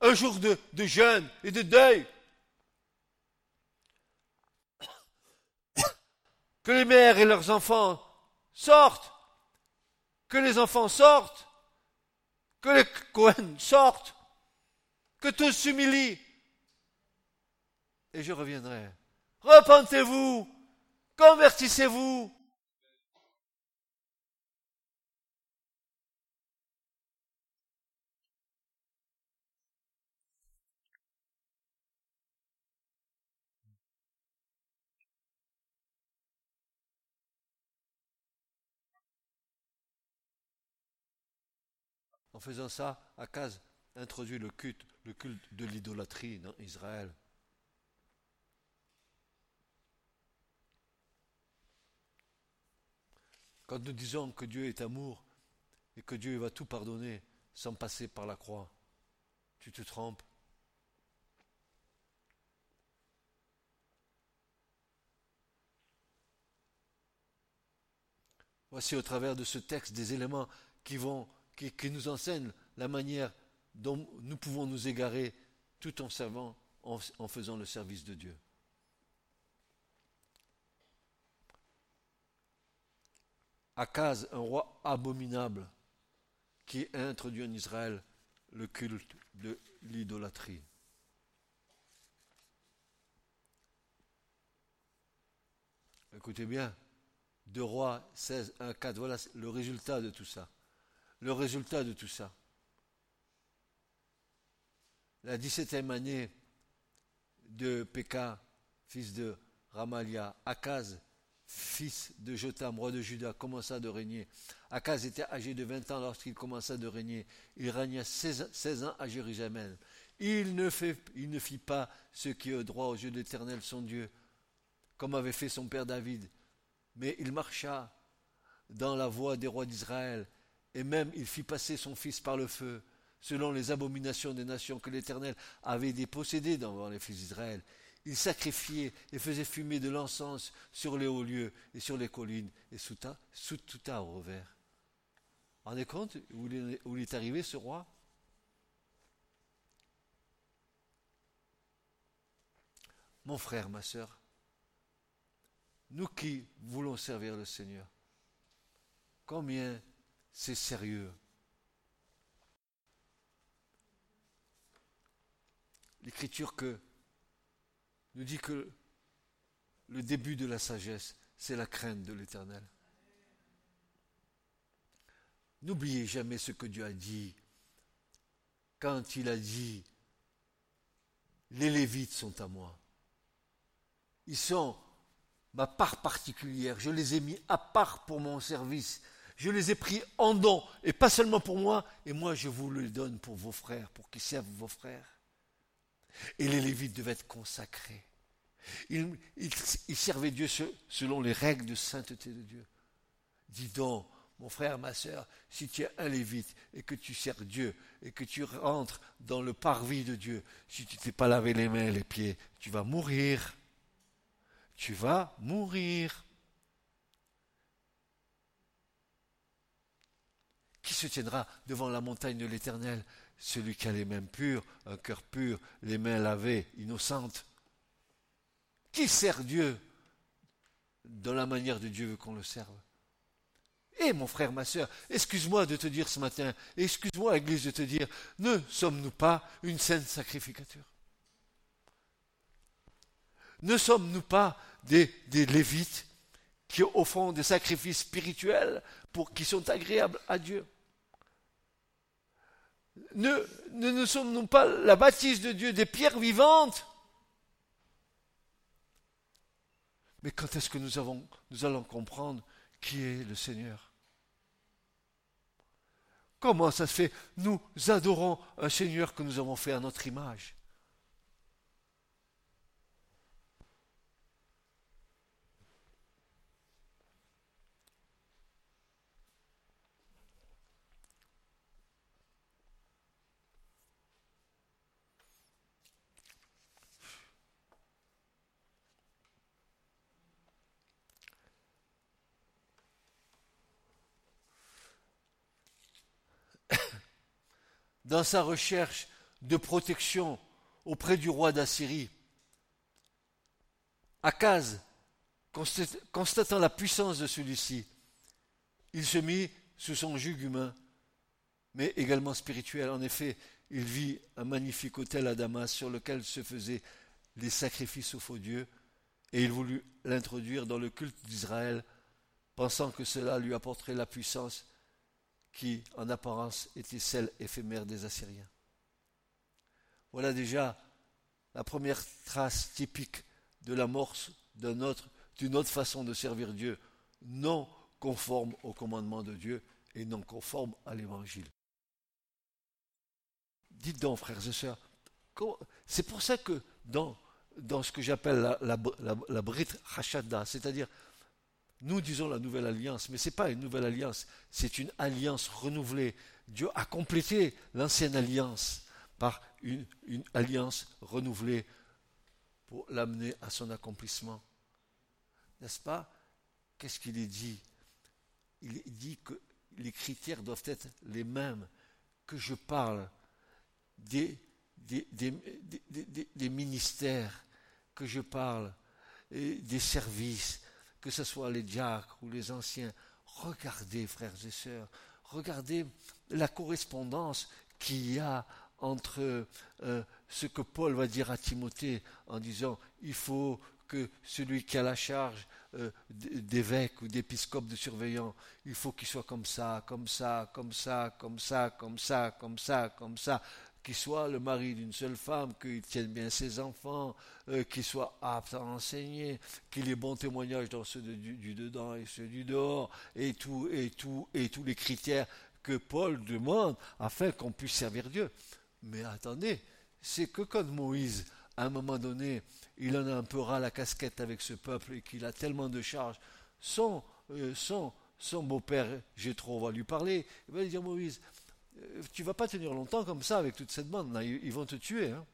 un jour de, de jeûne et de deuil. Que les mères et leurs enfants sortent. Que les enfants sortent que les Cohen sortent, que tous s'humilient, et je reviendrai. Repentez-vous, convertissez-vous. Faisant ça, Akaz introduit le culte, le culte de l'idolâtrie dans Israël. Quand nous disons que Dieu est amour et que Dieu va tout pardonner, sans passer par la croix. Tu te trompes. Voici au travers de ce texte des éléments qui vont, qui, nous enseignent la manière dont nous pouvons nous égarer tout en servant, en, en faisant le service de Dieu. Akaz, un roi abominable, qui a introduit en Israël le culte de l'idolâtrie. Écoutez bien, 2 rois 16, 1, 4, voilà le résultat de tout ça. Le résultat de tout ça. La 17e année de Péka, fils de Ramalia, Akaz, fils de Jotam, roi de Juda, commença de régner. Akaz était âgé de 20 ans lorsqu'il commença de régner. Il régna 16, ans à Jérusalem. Il ne, il ne fit pas ce qui est droit aux yeux de l'Éternel son Dieu, comme avait fait son père David mais il marcha dans la voie des rois d'Israël, et même il fit passer son fils par le feu, selon les abominations des nations que l'Éternel avait dépossédées devant les fils d'Israël. Il sacrifiait et faisait fumer de l'encens sur les hauts lieux et sur les collines et sous, sous tout arbre vert. Rendez compte où il, est, est arrivé ce roi? Mon frère, ma sœur, nous qui voulons servir le Seigneur, combien c'est sérieux. L'écriture que nous dit que le début de la sagesse, c'est la crainte de l'Éternel. N'oubliez jamais ce que Dieu a dit quand il a dit, les Lévites sont à moi. Ils sont ma part particulière. Je les ai mis à part pour mon service. Je les ai pris en don, et pas seulement pour moi, et moi je vous le donne pour vos frères, pour qu'ils servent vos frères. Et les Lévites devaient être consacrés. Ils, servaient Dieu selon les règles de sainteté de Dieu. Dis donc, mon frère, ma sœur, si tu es un Lévite et que tu sers Dieu et que tu rentres dans le parvis de Dieu, si tu ne t'es pas lavé les mains et les pieds, tu vas mourir tu vas mourir. Qui se tiendra devant la montagne de l'Éternel? Celui qui a les mains pures, un cœur pur, les mains lavées, innocentes. Qui sert Dieu dans la manière de Dieu veut qu'on le serve? Eh mon frère, ma soeur, excuse-moi de te dire ce matin, excuse-moi, Église, de te dire, ne sommes-nous pas une sainte sacrificature? Ne sommes-nous pas des, Lévites qui offrent des sacrifices spirituels pour, qui sont agréables à Dieu. Ne, ne, sommes-nous pas la bâtisse de Dieu des pierres vivantes? Mais quand est-ce que nous, allons comprendre qui est le Seigneur? Comment ça se fait? Nous adorons un Seigneur que nous avons fait à notre image. Dans sa recherche de protection auprès du roi d'Assyrie. Akaz, constatant la puissance de celui-ci, il se mit sous son joug humain, mais également spirituel. En effet, il vit un magnifique autel à Damas sur lequel se faisaient les sacrifices aux faux dieux, et il voulut l'introduire dans le culte d'Israël, pensant que cela lui apporterait la puissance qui, en apparence, était celle éphémère des Assyriens. Voilà déjà la première trace typique de l'amorce d'une autre, façon de servir Dieu, non conforme au commandement de Dieu et non conforme à l'Évangile. Dites donc, frères et sœurs, c'est pour ça que dans, dans ce que j'appelle la, la, la, Hashada, c'est-à-dire nous disons la nouvelle alliance, mais ce n'est pas une nouvelle alliance, c'est une alliance renouvelée. Dieu a complété l'ancienne alliance par une, alliance renouvelée pour l'amener à son accomplissement. N'est-ce pas? Qu'est-ce qu'il est dit? Il dit que les critères doivent être les mêmes, que je parle des ministères, que je parle des services, que ce soit les diacres ou les anciens. Regardez, frères et sœurs, regardez la correspondance qu'il y a entre euh, ce que Paul va dire à Timothée en disant il faut que celui qui a la charge euh, d'évêque ou d'épiscope de surveillant, il faut qu'il soit comme ça, comme ça, comme ça, comme ça, comme ça, comme ça, comme ça, qu'il soit le mari d'une seule femme, qu'il tienne bien ses enfants, euh, qu'il soit apte à enseigner, qu'il ait bon témoignage dans ceux du, dedans et ceux du dehors, et tout, et tout, et tous les critères que Paul demande afin qu'on puisse servir Dieu. Mais attendez, c'est que quand Moïse, à un moment donné, il en a un peu ras la casquette avec ce peuple et qu'il a tellement de charges, son, euh, son, son beau-père Jétro va lui parler, il va lui dire Moïse, tu vas pas tenir longtemps comme ça avec toute cette bande, ils, vont te tuer. Hein.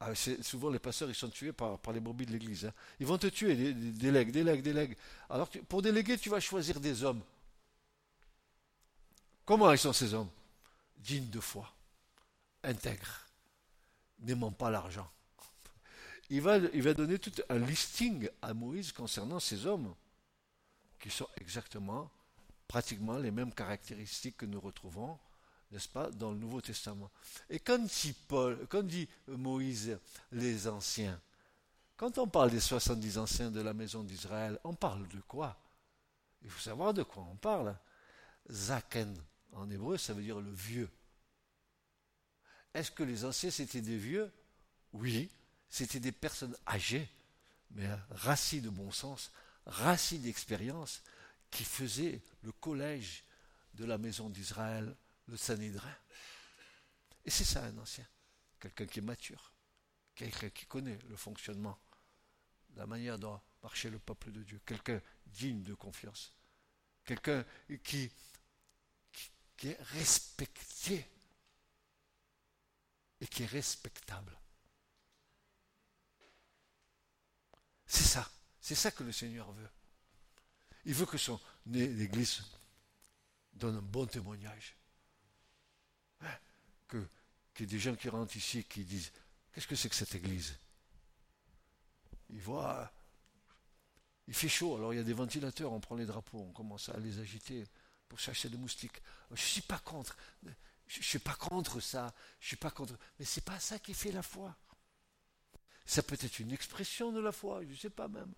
Ah, souvent les pasteurs ils sont tués par, les brebis de l'église. Hein. Ils vont te tuer, délègue, délègue, délègue. Alors pour déléguer, tu vas choisir des hommes. Comment ils sont ces hommes? Dignes de foi intègre, n'aimant pas l'argent. Il va, il va donner tout un listing à Moïse concernant ces hommes, qui sont exactement, pratiquement les mêmes caractéristiques que nous retrouvons, n'est-ce pas, dans le Nouveau Testament. Et quand dit, Paul, quand dit Moïse les anciens, quand on parle des 70 anciens de la maison d'Israël, on parle de quoi? Il faut savoir de quoi on parle. Zaken, en hébreu, ça veut dire le vieux. Est-ce que les anciens, c'était des vieux? Oui, c'était des personnes âgées, mais racis de bon sens, racis d'expérience, qui faisaient le collège de la maison d'Israël, le Sanhédrin. Et c'est ça un ancien, quelqu'un qui est mature, quelqu'un qui connaît le fonctionnement, la manière dont marcher le peuple de Dieu, quelqu'un digne de confiance, quelqu'un qui est respecté et qui est respectable. C'est ça. C'est ça que le Seigneur veut. Il veut que son l'Église donne un bon témoignage. Hein? Que, qu'il y ait des gens qui rentrent ici qui disent Qu'est-ce que c'est que cette Église? Ils voient. Il fait chaud, alors il y a des ventilateurs, on prend les drapeaux, on commence à les agiter pour chercher des moustiques. Je ne suis pas contre. Je ne suis pas contre ça, je suis pas contre. Mais ce n'est pas ça qui fait la foi. Ça peut être une expression de la foi, je ne sais pas même.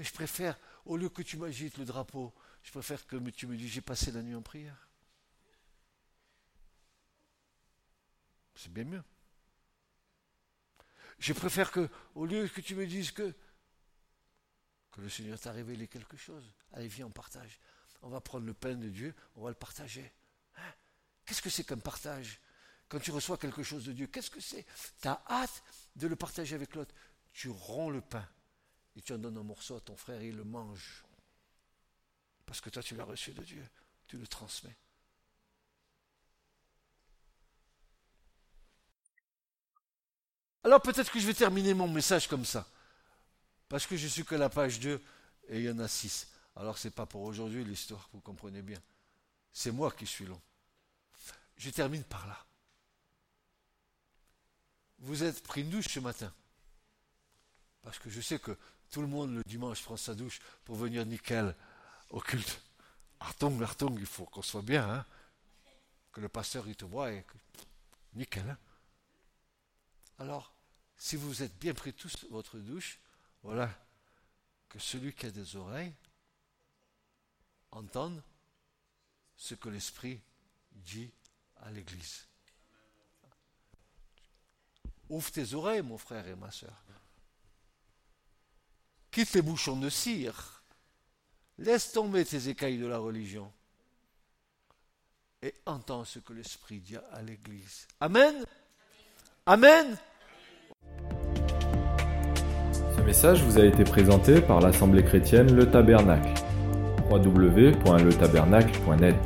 Mais je préfère, au lieu que tu m'agites le drapeau, je préfère que tu me dises j'ai passé la nuit en prière. C'est bien mieux. Je préfère que, au lieu que tu me dises que, le Seigneur t'a révélé quelque chose, allez, viens, on partage on va prendre le pain de Dieu, on va le partager. Hein? qu'est-ce que c'est qu'un partage? Quand tu reçois quelque chose de Dieu, qu'est-ce que c'est? Tu as hâte de le partager avec l'autre. Tu romps le pain tu en donnes un morceau à ton frère et il le mange. Parce que toi, tu l'as reçu de Dieu. Tu le transmets. Alors peut-être que je vais terminer mon message comme ça. Parce que je suis que la page 2 et il y en a 6. Alors ce n'est pas pour aujourd'hui l'histoire, vous comprenez bien. C'est moi qui suis long. Je termine par là. Vous êtes pris une douche ce matin. Parce que je sais que tout le monde le dimanche prend sa douche pour venir nickel au culte. Artong, Artong, il faut qu'on soit bien, hein. que le pasteur il te voit et nickel. Hein. Alors, si vous êtes bien pris tous votre douche, voilà que celui qui a des oreilles entendre ce que l'Esprit dit à l'Église. Ouvre tes oreilles, mon frère et ma soeur. Quitte les bouchons de cire? Laisse tomber tes écailles de la religion. Et entends ce que l'Esprit dit à l'Église. Amen. Amen. Ce message vous a été présenté par l'Assemblée chrétienne Le Tabernacle. www.letabernacle.net.